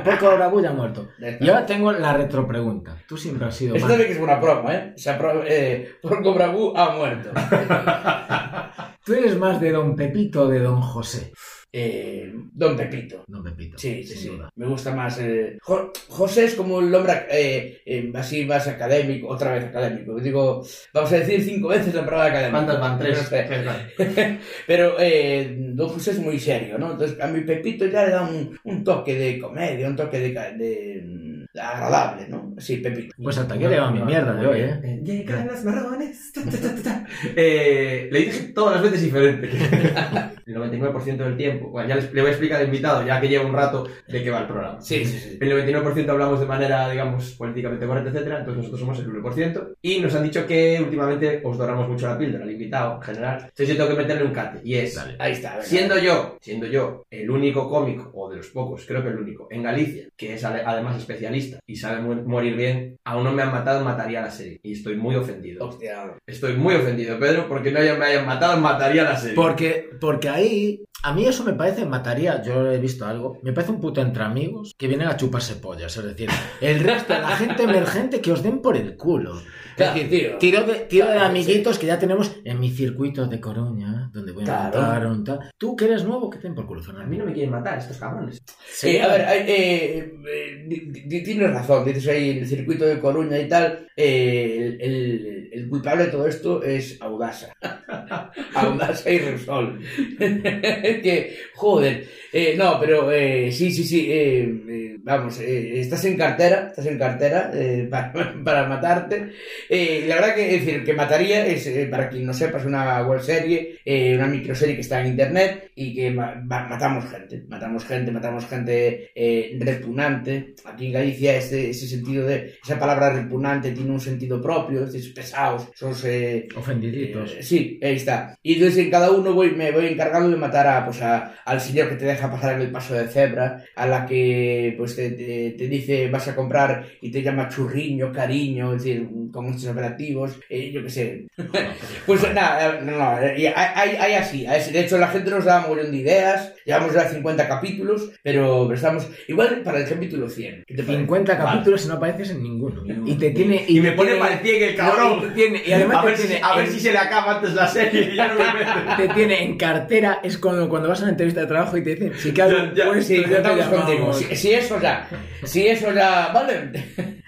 ya muerto. Ya está. Y ahora tengo la retropregunta. Tú siempre has sido Esto más... también que es una promo, ¿eh? Sea, pro- eh, Porco ha muerto. Tú eres más de Don Pepito o de Don José. Eh, Don Pepito. Don Pepito. Sí, sí, sí. duda. Me gusta más. eh, Jo- José es como el hombre eh, eh, así más académico, otra vez académico. Digo, vamos a decir cinco veces la palabra académico. ¿Cuántas van? Tres. Pero eh, Don José es muy serio, ¿no? Entonces a mi Pepito ya le da un, un toque de comedia, un toque de, de, agradable, ¿no? Sí, Pepito. Pues hasta aquí ha llegado mi mierda de hoy, ¿eh? Llegan marrones. ta, ta, ta, ta, ta. Eh, le dije todas las veces diferente. El 99% del tiempo. Bueno, ya les- le voy a explicar al invitado, ya que lleva un rato de qué va el programa. Sí, sí, sí. El 99% hablamos de manera, digamos, políticamente correcta, etcétera, entonces nosotros somos el 1%. Y nos han dicho que últimamente os doramos mucho la píldora, al invitado en general. Entonces yo tengo que meterle un cate, y es... Dale. Ahí está. venga. Siendo yo, siendo yo el único cómico, o de los pocos, creo que el único, en Galicia, que es además especialista y sabe morir bien, aún no me han matado, mataría la serie. Y estoy muy ofendido. Hostia. Estoy muy ofendido, Pedro, porque no me hayan matado, mataría la serie. Porque, porque ahí, a mí eso me parece, mataría, yo he visto algo, me parece un puto entre amigos que vienen a chuparse pollas, es decir, el resto de la gente emergente que os den por el culo. Claro, es decir, tío. tiro de, tiro de amiguitos que ya tenemos en mi circuito de Coruña, donde voy a Claro. montar un tal. Tú que eres nuevo, que te den por culo, A Fernando. mí no me quieren matar estos cabrones. Sí, a ver, eh, eh, tienes razón, dices ahí el circuito de Coruña y tal, eh, el, el- culpable de todo esto es Audasa. Audasa y Repsol. que, joder, eh, no, pero eh, sí, sí, sí, eh, eh, vamos, eh, estás en cartera, estás en cartera eh, para, para matarte. La verdad que, es decir, que mataría es, para quien no sepa, es una web serie, una microserie que está en internet y que ma- ma- matamos gente, matamos gente, matamos gente repugnante. Aquí en Galicia ese, ese sentido de, esa palabra repugnante tiene un sentido propio, es decir, pesados, esos... eh, Ofendiditos. eh, sí, ahí está. Y entonces en cada uno voy, me voy encargando de matar a, pues a, al señor que te deja pasar en el paso de cebra, a la que pues te, te, te dice vas a comprar y te llama churriño, cariño, es decir, con estos operativos, eh, yo qué sé. pues nada, no, no, y hay, hay, hay así. De hecho, la gente nos da un montón de ideas, llevamos ya 50 capítulos, pero, estamos igual para el capítulo 100. ¿Qué te parece? 50 Vale. capítulos y no apareces en ninguno. Y te tiene. Y me te pone para el cien el No, cabrón. Y te tiene- y además a ver, si, tiene a ver en- si se le acaba antes la serie y ya no me mete. te tiene en cartera es cuando, cuando vas a una entrevista de trabajo y te dicen si quedas Ya, ya, puesto, Sí, ya te llamamos. Si, si eso ya, si eso ya, vale.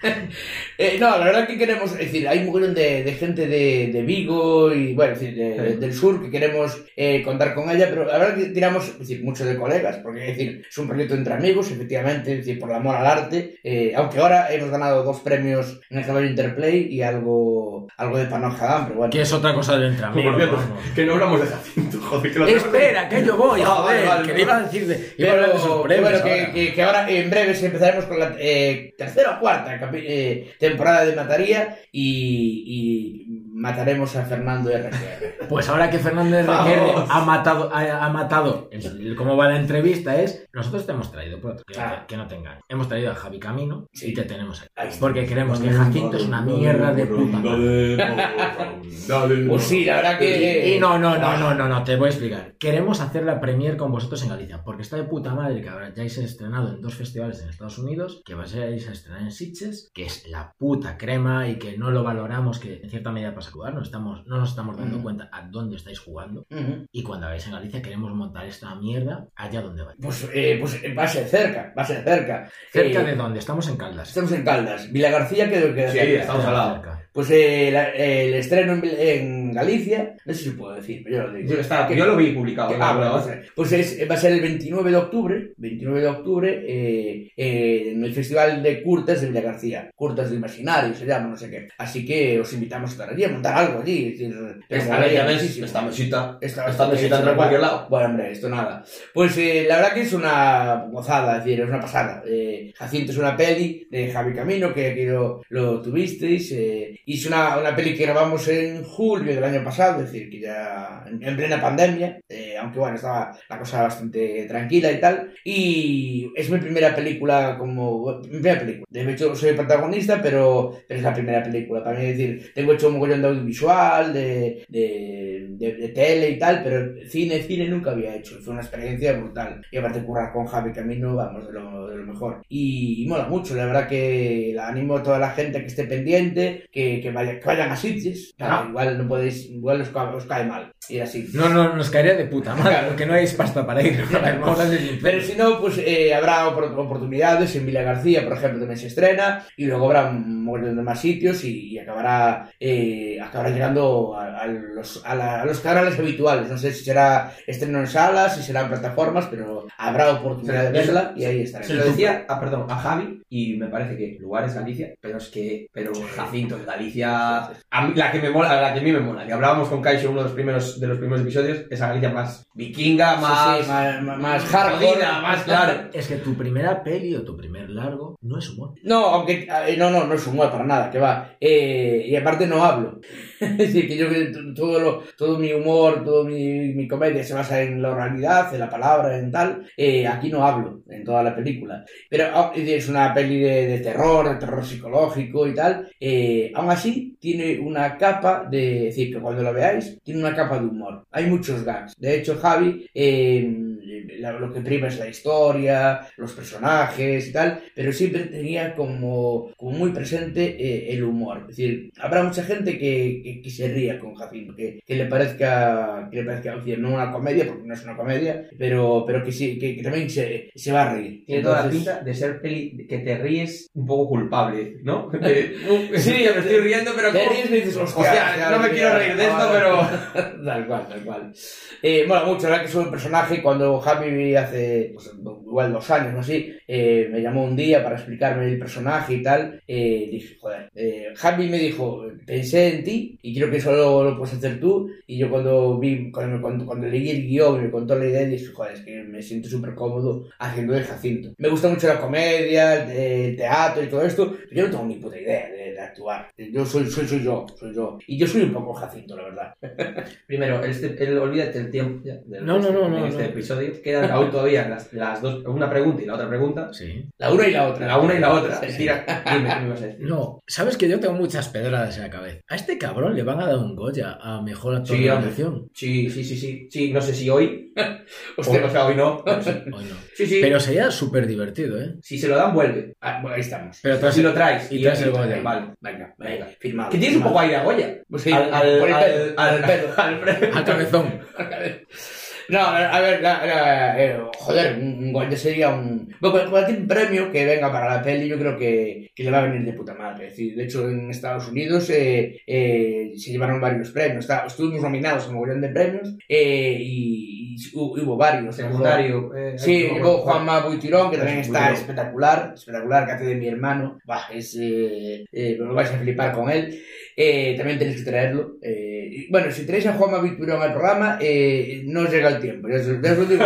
Eh, no, la verdad que queremos, es decir, hay un montón de, de gente de, de Vigo y, bueno, es decir, de- de- del sur que queremos eh, contar con ella, pero la verdad que tiramos, es decir, mucho de colegas, porque, es decir, es un proyecto entre amigos, efectivamente, es decir, por el amor al arte, eh, aunque ahora hemos ganado dos premios en el Caballo Interplay y algo, algo de Panoja pero bueno. Que es otra cosa del vamos. que no hablamos de Jacinto, joder, que lo Espera, que yo voy, Ah, joder, vale, vale, que vale. le iba a decir de, iba a hablar de sus Pero, premios que, bueno, que, ahora. que- que ahora en breve empezaremos con la eh, tercera o cuarta eh, temporada de Mataría y, y mataremos a Fernando RQR. Pues ahora que Fernando RQR ha matado, ha, ha matado el- cómo va la entrevista es, nosotros te hemos traído, por otro, que, Ah. que no te engañes. Hemos traído a Javi Camino Sí. y te tenemos aquí. Porque creemos que Jacinto es una mierda de puta madre. Pues sí, la verdad que... Y no, no, no, no, no, no, te voy a explicar. Queremos hacer la premier con vosotros en Galicia, porque está de puta madre que ahora ya se estrenado en dos festivales en Estados Unidos, que vais a ir a estrenar en Sitges, que es la puta crema y que no lo valoramos, que en cierta medida pasa a jugar, no, estamos, no nos estamos dando cuenta a dónde estáis jugando. Y cuando vayáis en Galicia queremos montar esta mierda allá donde vais. Pues, eh, pues va a ser cerca, va a ser cerca. Cerca Eh, de donde estamos en Caldas. Estamos en Caldas. Villa García quedó que Sí, estamos al lado. Cerca. Pues eh, la- el estreno en, en Galicia, no sé si puedo decir, pero yo lo digo. Yo, Que- yo lo vi publicado. Que- ah, bueno, pues, pues es- va a ser el 29 de octubre, 29 de octubre, eh, eh, en el Festival de Curtas de Villa García. Curtas de Imaginario se llama, no sé qué. Así que os invitamos a estar allí, a montar algo allí. Es decir, Esta, ya ves, esta mesita. Esta, esta mesita entra en cualquier lado. Bueno, hombre, esto nada. Pues eh, la verdad que es una gozada, es decir, es una pasada. Eh, Jacinto es una peli de Javi Camino, que aquí lo, lo tuvisteis. eh, y es una, una peli que grabamos en julio del año pasado, es decir, que ya en, en plena pandemia. Eh, aunque bueno, estaba la cosa bastante tranquila y tal. Y es mi primera película como... Mi primera película. De hecho, soy protagonista, pero, pero es la primera película. Para mí, es decir, tengo hecho un mogollón de audiovisual, de, de, de, de tele y tal, pero cine, cine nunca había hecho. Fue una experiencia brutal. Y aparte currar con Javi Camino, vamos, de lo, de lo mejor. Y, y mola mucho, la verdad que la animo a toda la gente que esté pendiente, que, que, vaya, que vayan a Sitges. Claro, Ah. Igual no podéis, igual os, ca- os cae mal ir así. No, no, nos caería de puta madre, Claro. porque no hay pasta para ir. Pero si no, pues eh, habrá opor- oportunidades. En Villa García, por ejemplo, también se estrena. Y luego habrá un montón de más sitios y, y acabará, eh, acabará llegando a, a los, a, la- a los canales habituales. No sé si será estreno en salas, si será en plataformas, pero habrá oportunidad de verla y ahí estará. Se lo decía, ah, perdón, a Javi, y me parece que lugar es Galicia, pero es que, pero Jacinto Galicia, a mí- la que me mola, la que a mí me mola, que hablábamos con Kaisho en uno de los primeros, de los primeros episodios, esa Galicia más vikinga, Sí, más, sí, más, más, más hardcore. jodida, más claro. Es que tu primera peli o tu primer largo no es humor. No, aunque eh, no, no, no es humor para nada, que va. Eh, y aparte no hablo. es decir, que yo todo, lo, todo mi humor, toda mi, mi comedia se basa en la oralidad, en la palabra, en tal. Eh, aquí no hablo en toda la película. Pero ah, es una peli de, de terror, de terror psicológico y tal. Eh, aún así, tiene una capa de. Es decir, que cuando la veáis, tiene una capa de humor. Hay muchos gags. De hecho, Javi. eh, lo que prima es la historia, los personajes y tal, pero siempre tenía como, como muy presente eh, el humor. Es decir, habrá mucha gente que, que, que se ría con Jacinto, que, que le parezca, que le parezca, decir, no una comedia, porque no es una comedia, pero, pero que sí, que, también se, se va a reír. Tiene toda la pinta de ser peli que te ríes un poco culpable, ¿no? De, Sí, me estoy riendo, pero Te ríes y dices, hostia, Hostia, no me quiero reír de esto, pero... tal cual, tal cual. Eh, mola mucho, la verdad que soy un personaje cuando Javi hace pues, igual dos años o así, eh, me llamó un día para explicarme el personaje y tal, eh, dije, joder, eh, Javi me dijo, pensé en ti y creo que solo lo puedes hacer tú y yo cuando vi, cuando, cuando, cuando leí el guion y me contó la idea dije, joder, es que me siento súper cómodo haciendo de Jacinto. Me gusta mucho la comedia, el, el teatro y todo esto, pero yo no tengo ni puta idea de, de actuar. Yo soy, soy, soy yo, soy yo. Y yo soy un poco Jacinto, la verdad. Primero, este, el, olvídate el tiempo ya, del- No, no, no, en no, este no. episodio. Quedan aún todavía las, las dos, una pregunta y la otra pregunta. Sí. La una y la otra. La una y la otra. Sí. Tira, dime, ¿qué me ibas a decir? No, sabes que yo tengo muchas pedradas en la cabeza. A este cabrón le van a dar un Goya a mejor actor Sí, de animación. Sí, sí, sí, sí. Sí, no sé si hoy. Hostia, o, sea, hoy no. pero sí. Hoy no. Sí, sí. Pero sería súper divertido, ¿eh? Si se lo dan, vuelve. Ah, bueno, ahí estamos. Pero si lo traes. y traes el Goya. Vale. Venga, Venga. firmado. Que tienes un firmado. poco aire a Goya. Pues sí, al, al, al- pelo, al- pelo. al pre- Al cabezón. No, a ver, la- la- eh, joder, sería un... Bueno, cualquier premio que venga para la peli yo creo que, que le va a venir de puta madre. Es decir, de hecho en Estados Unidos eh, eh, se llevaron varios premios. Está- estuvimos nominados a mogollón de premios eh, y, y hu- hubo varios. secundario. eh, Sí, no, Juanma Buitirón, que también está espectacular, espectacular, que hace de mi hermano. Bah, es, eh, lo vais a flipar con él. También tenéis que traerlo. Bueno, si traéis a Juanma Buitirón al programa, no os llega el tiempo, digo, yo, digo.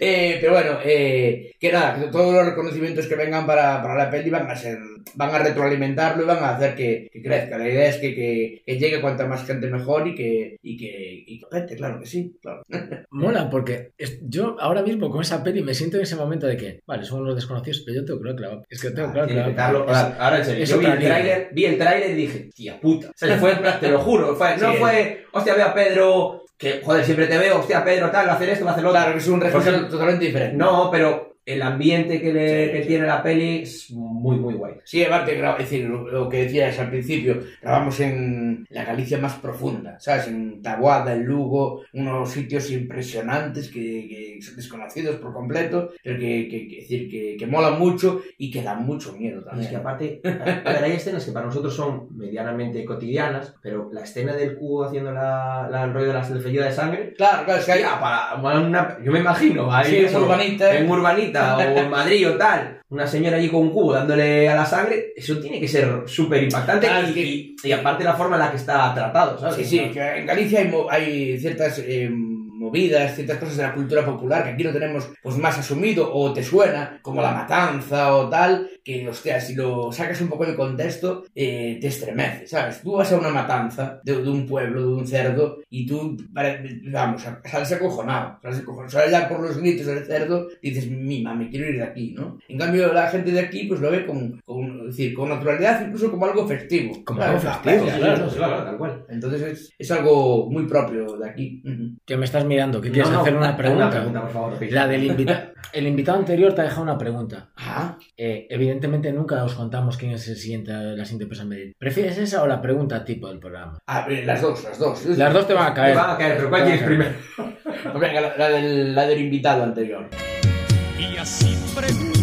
Eh, pero bueno, eh, que nada, que todos los reconocimientos que vengan para, para la peli van a ser, van a retroalimentarlo y van a hacer que, que crezca. La idea es que, que, que llegue cuanta más gente mejor y que, y que, y gente, claro que sí, claro. Mola, porque es- yo ahora mismo con esa peli me siento en ese momento de que, vale, somos los desconocidos, pero yo tengo claro va- Es que tengo Ah, claro va- petarlo. es- Ahora, en serio, es yo vi el liga. tráiler, vi el tráiler y dije, tía puta. Se le fue, te lo juro, fue- no Sí. fue, hostia, veo a Pedro, que joder, siempre te veo, hostia, Pedro, tal, va a hacer esto, va a hacer lo otro. Claro, que es un ejemplo, totalmente diferente. No, pero el ambiente que, le, Sí, que sí. tiene la peli es muy, muy guay. Sí, aparte, es decir, lo, que decías al principio, grabamos en la Galicia más profunda, ¿sabes? En Taboada, en Lugo, unos sitios impresionantes que, que son desconocidos por completo, pero que, que, que- decir, que, que molan mucho y que dan mucho miedo Y también. es que aparte, a ver, hay escenas que para nosotros son medianamente cotidianas, pero la escena del cubo haciendo la, la- el rollo de la selfellida de sangre, Claro, claro, es que hay... para una- yo me imagino, ahí Sí, en Urbanita. en Urbanita o en Madrid o tal, una señora allí con un cubo dándole a la sangre, eso tiene que ser súper impactante Ah, y, es que- y- y aparte la forma en la que está tratado, ¿sabes? Sí, sí, que en Galicia hay, ciertas eh, movidas, ciertas cosas de la cultura popular que aquí no tenemos pues más asumido o te suena, como la matanza o tal, que, hostia, si lo sacas un poco de contexto, eh, te estremece, ¿sabes? Tú vas a una matanza de, un pueblo, de un cerdo, y tú, vamos, sales acojonado, sales acojonado, sales ya por los gritos del cerdo, dices, mima, me quiero ir de aquí, ¿no? En cambio, la gente de aquí, pues lo ve con, es decir, con naturalidad, incluso como algo festivo. Como ¿sabes? algo festivo, claro. claro, tal cual. Entonces es, es algo muy propio de aquí. Ujú. Que me estás mirando, que quieres No, no, hacer una pregunta. Una pregunta, por favor. Pete. La del invitado. El invitado anterior te ha dejado una pregunta. Ah, Eh, evidentemente nunca os contamos quién es el siguiente, la siguiente persona. ¿Prefieres esa o la pregunta tipo del programa? ah, eh, las dos, las dos. Las dos te van a caer. van a caer, pero ¿cuál quieres primero? Venga, la, la del, la del invitado anterior. Y así pregunta.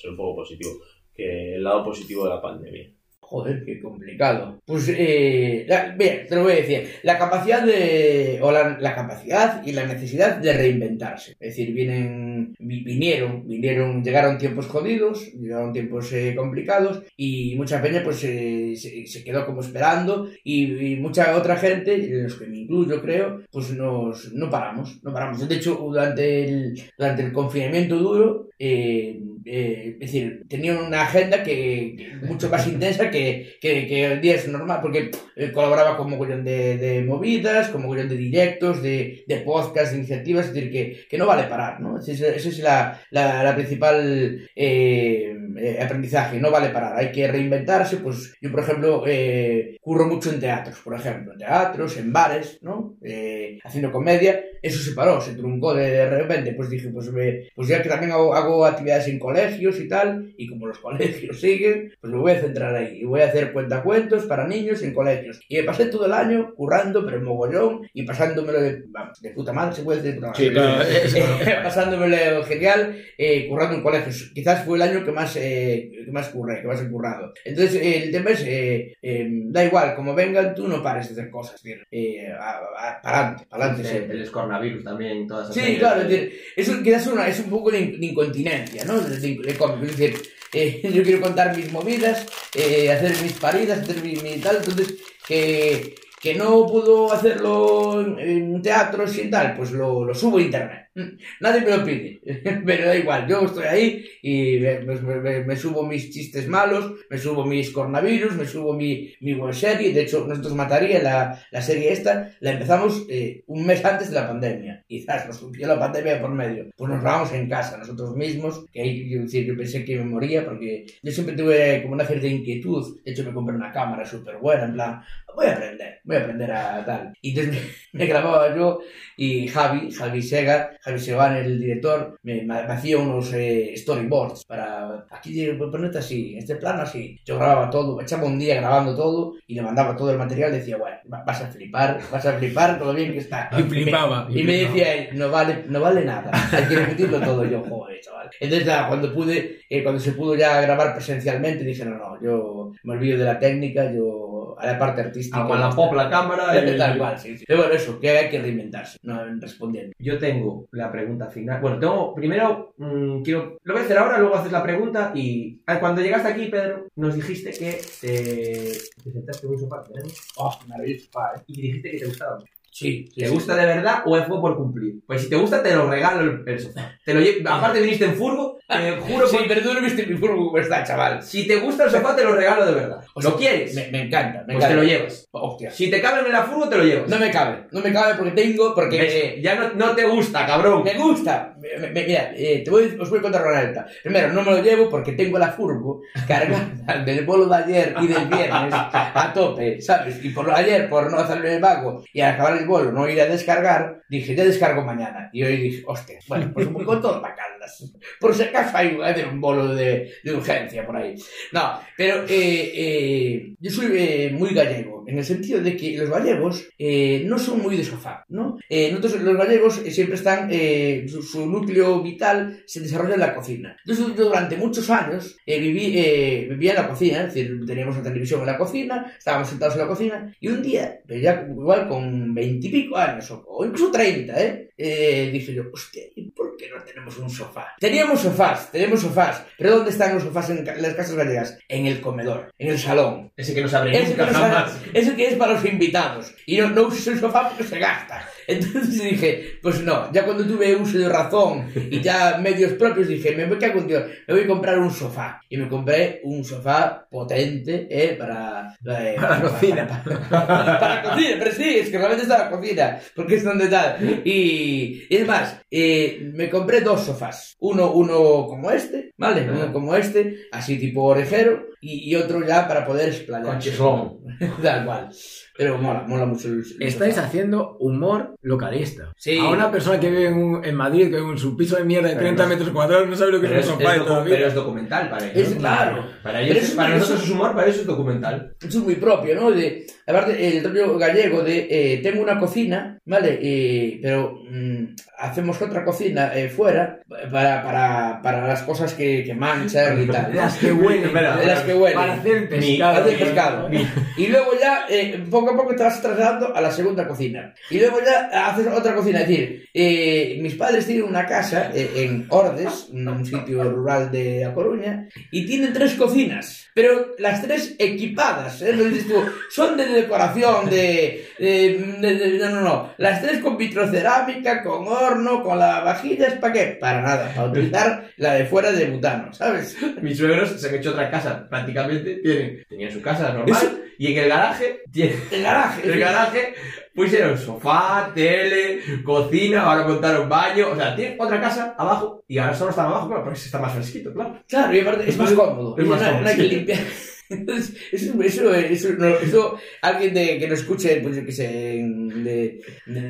Ser un poco positivo. Que el lado positivo de la pandemia. Joder, qué complicado. Pues, eh, la- bien, te lo voy a decir. La capacidad de. o la, la capacidad y la necesidad de reinventarse. Es decir, vienen. vi- vinieron, vinieron, llegaron tiempos jodidos, llegaron tiempos eh, complicados y mucha peña pues eh, se, se quedó como esperando y, y mucha otra gente, en los que me incluyo creo, pues nos, no paramos, no paramos. De hecho, durante el, durante el confinamiento duro, eh, eh, es decir, tenía una agenda que, mucho más intensa que, que, que día es normal, porque eh, colaboraba con mogollón de, de movidas, con mogollón de directos, de, de podcasts, de iniciativas, es decir, que, que no vale parar, ¿no? Esa es, la, la, la principal eh, eh, aprendizaje, no vale parar, hay que reinventarse, pues yo, por ejemplo, eh, curro mucho en teatros, por ejemplo, en teatros, en bares, ¿no? Haciendo comedia, eso se paró, se truncó de, de repente, pues dije, pues, me- pues ya que también hago, hago actividades en colegios y tal, y como los colegios siguen, pues me voy a centrar ahí, y voy a hacer cuentacuentos para niños en colegios. Y me pasé todo el año currando, pero en mogollón, y pasándomelo de, vamos, de puta madre, se puede decir de puta madre. Sí, claro, Eh, pasándomelo genial, eh, currando en colegios. Quizás fue el año que más, eh, que más curré, que más he currado. Entonces, eh, el tema es, eh, eh, da igual, como vengan, tú no pares de hacer cosas, es decir, eh, para adelante, para adelante Sí, siempre. el coronavirus también, todas esas Sí, medidas. claro, es decir, eso quizás una, es un poco de, de incontinencia, ¿no? Es decir, eh, yo quiero contar mis movidas, eh, hacer mis paridas, hacer mi tal, entonces, que, que no puedo hacerlo en, en teatros y tal, pues lo, lo subo a internet. Nadie me lo pide, pero da igual, yo estoy ahí y me, me- me- subo mis chistes malos, me subo mis coronavirus, me subo mi, mi web serie, de hecho, nosotros Mataría, la, la serie esta, la empezamos eh, un mes antes de la pandemia. Quizás nos surgió la pandemia por medio. Pues nos grabamos en casa, nosotros mismos, que ahí yo, yo pensé que me moría porque yo siempre tuve como una cierta inquietud. De hecho, me compré una cámara súper buena, en plan, voy a aprender, voy a aprender a tal. Y entonces me, me grababa yo y Javi, Javi Sega, Segan, el director, me, me- me hacía unos eh, storyboards para, aquí ponerte así, este plano así. Yo grababa todo, echaba un día grabando todo y le mandaba todo el material, decía, bueno, va- vas a flipar, vas a flipar lo bien que está. Y flipaba, Y y me decía no vale, no vale nada, hay que repetirlo todo. Yo, joder, chaval. Entonces, nada, cuando pude, eh, cuando se pudo ya grabar presencialmente, dije, no, no, yo me olvido de la técnica, yo a la parte artística. Agua la pop, la cámara. y- Tal cual, sí, sí. Pero bueno, eso, que hay que reinventarse, no respondiendo. Yo tengo la pregunta final. Bueno, tengo. Primero, mm, quiero. Lo voy a hacer ahora, luego haces la pregunta. Y ah, cuando llegaste aquí, Pedro, nos dijiste que te, te sentaste en un sofá ¿eh? Oh, pa, eh. y dijiste que te gustaba. Sí, sí, ¿Te sí, gusta de verdad o fue por cumplir? Pues si te gusta, te lo regalo el, el sofá. Te lo lle- Aparte, viniste en furgo. Te juro Sí, por- pero tú no viste mi furgo como está, chaval. Si te gusta el sofá, te lo regalo de verdad. O sea, ¿Lo quieres? Me, me encanta, me Pues te encanta. lo llevas. Hostia. Si te caben en la furgo, te lo llevas. No me cabe, no me cabe porque tengo, porque... ¿Ves? Ya no, no te gusta, cabrón. Me gusta. Me- me- me- mira, eh, te voy, os voy a contar una anécdota. Primero, no me lo llevo porque tengo la furgo cargada del vuelo de ayer y del viernes a tope, ¿sabes? Y por ayer, por no hacerme el vago y al acabar el vuelo no ir a descargar, dije, ya descargo mañana. Y hoy dije, hostia, bueno, pues voy con todo para Por si acaso hay hay un bolo de, de urgencia por ahí. No, pero eh, eh, yo soy eh, muy gallego, en el sentido de que los gallegos eh, no son muy de sofá, ¿no? Eh, nosotros los gallegos eh, siempre están, eh, su, su núcleo vital se desarrolla en la cocina. Entonces yo durante muchos años eh, viví, eh, vivía en la cocina, es decir, teníamos una televisión en la cocina, estábamos sentados en la cocina, y un día, pero ya igual con veintipico años, o, incluso treinta, ¿eh? Eh, dije yo, hostia, ¿y por qué no tenemos un sofá? Teníamos sofás, tenemos sofás, pero ¿dónde están los sofás en las casas gallegas? En el comedor, en el salón. Ese que no sabré Ese que, nunca no sabe- jamás. ese que es para los invitados. Y no, no uses el sofá porque se gasta. Entonces dije, pues no, ya cuando tuve uso de razón y ya medios propios dije, me voy me voy a comprar un sofá. Y me compré un sofá potente, ¿eh? Para, eh, Para la cocina. Para, para la cocina, pero sí, es que realmente está la cocina, porque es donde tal. Y, y es más, eh, me compré dos sofás. Uno, uno como este, ¿vale? Uno como este, así tipo orejero, y, y otro ya para poder explayar. Con. Tal cual. Pero mola, mola mucho el, el Estáis sofá. haciendo humor localista. Sí. A una persona que vive en, un- en Madrid, que vive en su piso de mierda de Pero 30 no- metros cuadrados, no sabe lo que es es, un sofá es pero es documental para ellos. Es claro. Para, ellos, eso- para nosotros es humor, para ellos es documental. Eso es muy propio, ¿no? De, aparte, el rollo gallego de eh, tengo una cocina, ¿vale? Eh, pero mm, hacemos otra cocina eh, fuera para, para, para las cosas que, que manchan y tal. Las que huelen. Las que huelen. Para hacer pescado. Hacer pescado. Y luego ya, eh, poco a poco te vas trasladando a la segunda cocina. Y luego ya haces otra cocina. Es decir, eh, mis padres tienen una casa eh, en Ordes, un sitio rural de A Coruña, y tienen tres cocinas. Pero las tres equipadas, ¿eh? Tú, son de decoración, de, de- de- de- No, no, no. Las tres con vitrocerámica, con horno, con lavavajillas, ¿para qué? Para nada, para utilizar la de fuera de butano, ¿sabes? Mis suegros se han hecho otra casa, prácticamente. Tienen, tenían su casa normal y en el garaje, tienen, El garaje. el garaje pusieron sofá, tele, cocina, ahora montaron baño. O sea, tienen otra casa abajo y ahora solo están abajo, claro, porque está más fresquito, claro. Claro, y aparte es más cómodo. Es más cómodo, no hay que limpiar. Eso, eso, eso, no- eso, alguien de, que no escuche, pues yo que sé, en- de, de,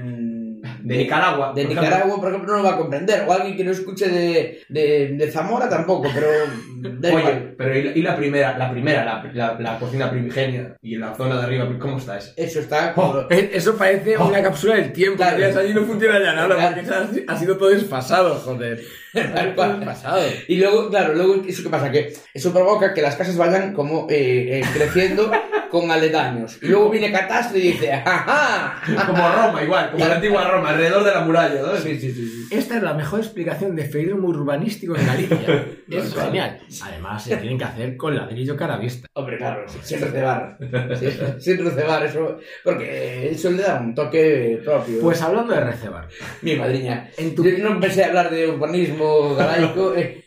De Nicaragua. de por ejemplo. Nicaragua, por ejemplo, no lo va a comprender. O alguien que no escuche de, de, de Zamora tampoco, pero Oye, igual. pero ¿y la, y la primera, la primera, la, la, la cocina primigenia y la zona de arriba, cómo está eso? Eso está Oh, como... Eh, Eso parece una cápsula del tiempo. Claro. que allí no funciona ya nada Claro. porque ha- ha sido todo desfasado, joder. Desfasado. Y luego, claro, luego, ¿eso qué pasa? Que eso provoca que las casas vayan como eh, eh, creciendo con aledaños. Y luego viene Catástrofe y dice, ¡ajá! Como Roma, igual, como la antigua Roma, alrededor de la muralla, ¿no? Sí, sí, sí. sí. Esta es la mejor explicación de feminismo urbanístico en Galicia. es genial. Además, se tienen que hacer con ladrillo cara vista. Hombre, claro, sin recebar. Sin, recebar, eso. Porque eso le da un toque propio. Pues hablando de recebar, mi madriña. en tu Yo no empecé a hablar de urbanismo galaico. eh,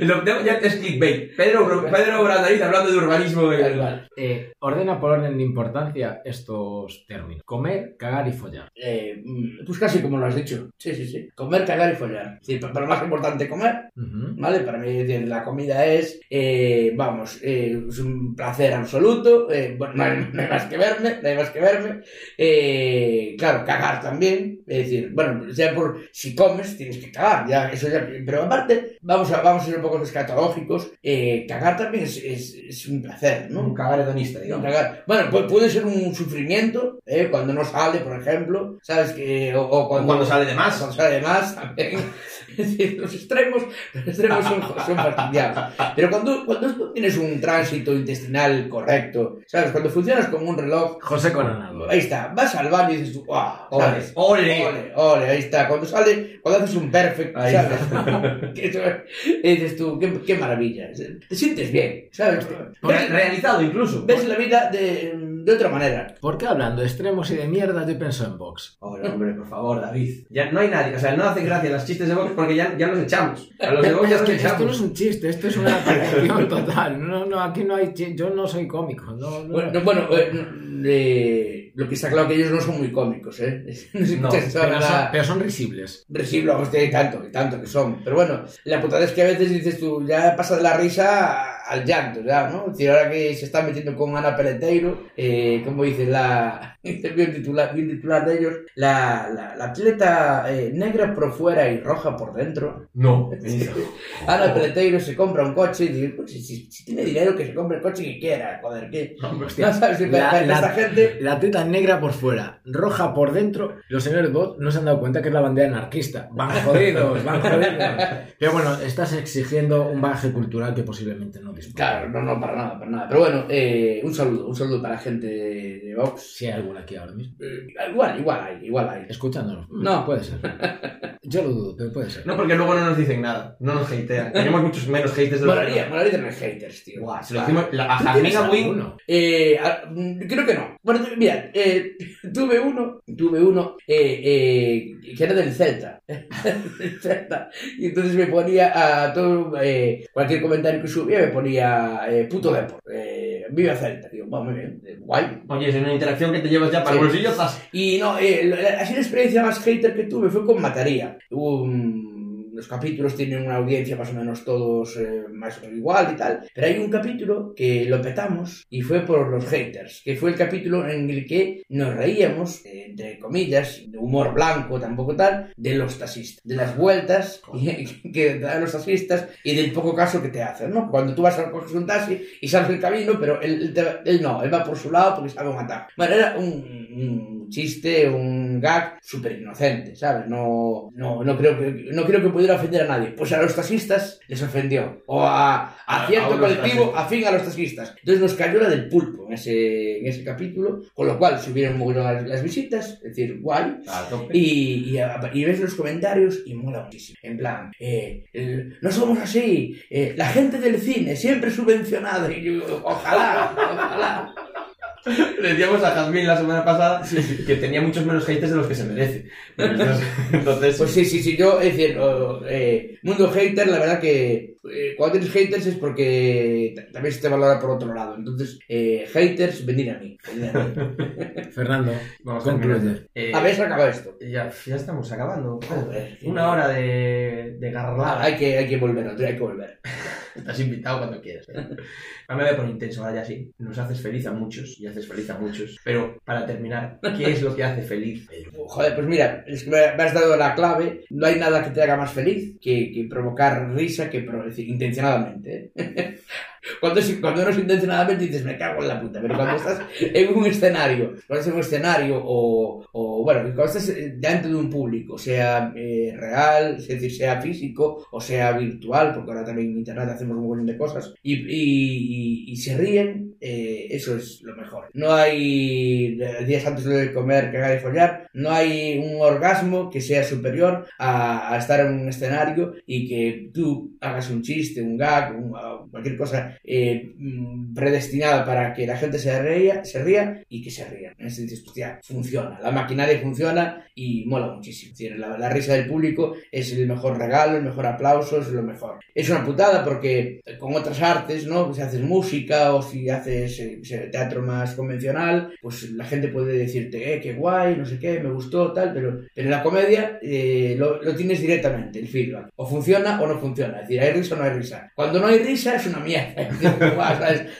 Lo tengo ya es clickbait. Pedro, Pedro Brandariz hablando de urbanismo. eh, ordena por orden de importancia estos términos: comer, cagar y follar. Eh, mm, pues casi como lo has dicho. Sí, sí, sí. Comer, cagar y follar. Sí, lo más importante, comer. Ujú. ¿Vale? Para mí la comida es, eh, vamos, eh, es un placer absoluto. eh, bueno, no hay, no hay más que verme, no hay más que verme. Eh, claro, cagar también. Es decir, bueno, ya por si comes tienes que cagar, ya, eso ya. Pero aparte, vamos a, vamos a ser un poco escatológicos. eh, cagar también es, es, es un placer, ¿no? Un cagar hedonista, digamos. Bueno, pu- puede ser un sufrimiento, ¿eh? cuando no sale, por ejemplo, ¿sabes? que O, o cuando, Cuando sale de más. Cuando sale de más, también. Es decir, los extremos, los extremos son, son fastidiados. Pero cuando, cuando tú tienes un tránsito intestinal correcto, ¿sabes? Cuando funcionas como un reloj, José Coronado. ahí está, vas al baño y dices tú, ¡guau! Ole, ¿sabes? ole. Ole, ole, ahí está. Cuando sale, cuando haces un perfect, Ahí ¿sabes? Dices tú, qué, qué maravilla. Te sientes bien, ¿sabes? Re- realizado incluso. ves la vida de, de otra manera. Porque hablando de extremos y de mierda, yo pienso en Vox. Hola, hombre, por favor, David. Ya no hay nadie, o sea, no hace gracia los chistes de Vox porque ya, ya los echamos. A los de Vox ya Es los que esto no echamos. es un chiste, esto es una percepción total. No, no, aquí no hay chi- Yo no soy cómico. No, no. Bueno, bueno eh, eh, lo que está claro que ellos no son muy cómicos, ¿eh? No pero, son, pero son risibles. Recibo, hostia, hay tanto, tanto que son. Pero bueno, la putada es que a veces dices tú, ya pasa de la risa al llanto, ya, ¿no? Es decir, ahora que se está metiendo con Ana Peleteiro, eh, como dice la. Bien titular, bien titular de ellos, la, la, la atleta eh, negra por fuera y roja por dentro. No. Ana Peleteiro se compra un coche y dice, pues, si, si- si tiene dinero que se compre el coche que quiera, joder, que. Hostia, No sabes, la- la- gente. La teta negra por fuera, roja por dentro. Los señores Vox no se han dado cuenta que es la bandera anarquista. Van jodidos, van jodidos. Pero bueno, estás exigiendo un bagaje cultural que posiblemente no dispone. Claro, no, no, para nada, para nada. Pero bueno, eh, un saludo, un saludo para la gente de, Vox. Si hay alguna aquí ahora mismo. Eh, igual, igual hay, igual hay. Escuchándonos. No. Puede ser. Yo lo dudo, pero puede ser. No, porque luego no nos dicen nada. No nos hatean. Tenemos muchos menos haters de los Molaría, molaría tener haters, tío. Guau, se lo hicimos la- a ¿Tú Jarmín tienes Agüín. alguno? Eh, a- mm, creo que no. Bueno, mira, eh, tuve uno, tuve uno eh, eh, que era del Celta. del Celta. Y entonces me ponía a todo, eh, cualquier comentario que subía, me ponía eh, puto Depor, eh, viva Celta. Digo, bueno, muy bien, eh, guay. Oye, es una interacción que te llevas ya para Sí. el bolsillo. Y no, eh, la- así la experiencia más hater que tuve fue con Mataría. Un- los capítulos tienen una audiencia más o menos todos eh, más o menos igual y tal. Pero hay un capítulo que lo petamos y fue por los haters, que fue el capítulo en el que nos reíamos, eh, entre comillas, de humor blanco, tampoco tal, de los taxistas, de las vueltas que dan los taxistas y del poco caso que te hacen, ¿no? Cuando tú vas a coger un taxi y sales del camino, pero él, él no, él va por su lado porque sabe matar. Bueno, era un, un chiste, un gag súper inocente, ¿sabes? No, no, no, creo que, no creo que pudiera ofender a nadie. Pues a los taxistas les ofendió. O a, a cierto a colectivo afín a los taxistas. Entonces nos cayó la del pulpo en ese, en ese capítulo, con lo cual subieron muy las, las visitas, es decir, guay. Y, y, a- y ves los comentarios y mola muchísimo. En plan, eh, el- no somos así. eh, la gente del cine siempre subvencionada. Y yo, ojalá, ojalá. Le decíamos a Jazmín la semana pasada que tenía muchos menos haters de los que se merece. Entonces, Pues sí, sí, sí, yo, es decir, oh, eh, mundo hater, la verdad que eh, cuando tienes haters es porque ta- también se te valora por otro lado. Entonces, eh, haters, venid a mí. venid a mí. Fernando, vamos concluye. Eh, A ver, se acaba esto. Ya, ya estamos acabando. Joder. Una hora de, de garralada. Hay que, hay que volver, hay que volver. Estás invitado cuando quieras. ¿eh? A mí me voy a poner intenso ahora ya sí. Nos haces feliz a muchos y haces feliz a muchos. Pero para terminar, ¿qué es lo que hace feliz? Joder, pues mira, es que me me has dado la clave. No hay nada que te haga más feliz que, que provocar risa, que pro- es decir, intencionadamente. ¿eh? Cuando, cuando no intencionadamente dices, me cago en la puta, pero cuando estás en un escenario, cuando estás en un escenario o, o bueno, cuando estás eh, delante de un público, sea eh, real, es decir, sea físico o sea virtual, porque ahora también en internet hacemos un montón de cosas, y, y, y, y se ríen, eh, eso es lo mejor. No hay días antes de comer, cagar y follar, no hay un orgasmo que sea superior a, a estar en un escenario y que tú hagas un chiste, un gag, un- cualquier cosa eh, mm, predestinada para que la gente se ría, se ría y que se ría. En ese sentido, funciona, la maquinaria funciona y mola muchísimo. La, la risa del público es el mejor regalo, el mejor aplauso, es lo mejor. Es una putada porque con otras artes, ¿no? Si haces música o si haces eh, qué sé, teatro más convencional, pues la gente puede decirte, eh, qué guay, no sé qué, me gustó, tal, pero, pero en la comedia eh, lo, lo tienes directamente, el feedback. O funciona o no funciona. Es decir, hay risa o no hay risa. Cuando no hay risa es una mierda.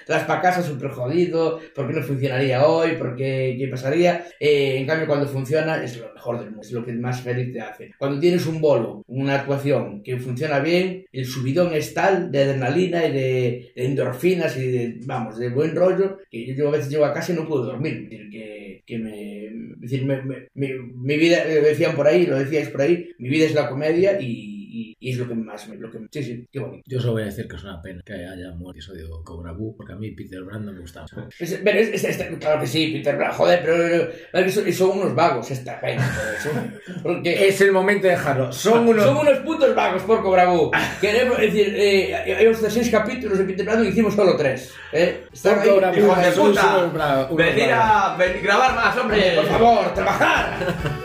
Es para casa súper jodido, ¿por qué no funcionaría hoy? ¿Por qué, qué pasaría? Eh, en cambio, cuando funciona es lo mejor del mundo, es lo que más feliz te hace. Cuando tienes un bolo, una actuación que funciona bien, el subidón es tal de adrenalina y de, de endorfinas y de, vamos, de buen rollo, que yo a veces llego a casa y no puedo dormir. Es decir, que, que me, es decir, me- me- mi, mi vida, eh, decían por ahí, lo decíais por ahí, mi vida es la comedia y, y- y es lo que más me, lo que, sí, sí, qué bonito. Yo solo voy a decir que es una pena que haya muerto episodio Cobra Boo, porque a mí Peter Brandon me gustaba. Es- pero es- es- claro que sí, Peter Brown, joder, pero, son, son unos vagos esta gente, porque Es el momento de dejarlo. Son unos... son unos putos vagos por Cobrabú. Queremos decir, eh, hay hasta seis capítulos de Peter Brandon y hicimos solo tres. ¿eh? Están ahí. Cobra Boo, ¡Hijos de puta! ¡Venir a grabar más, hombre! Por favor, trabajar.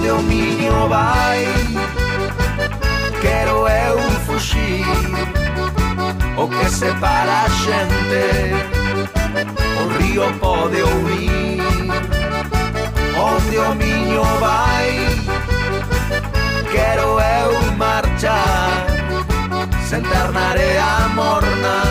onde o miño vai Quero eu fuxir O que separa a xente O río pode ouvir Onde o miño vai Quero eu marchar Sentar na area morna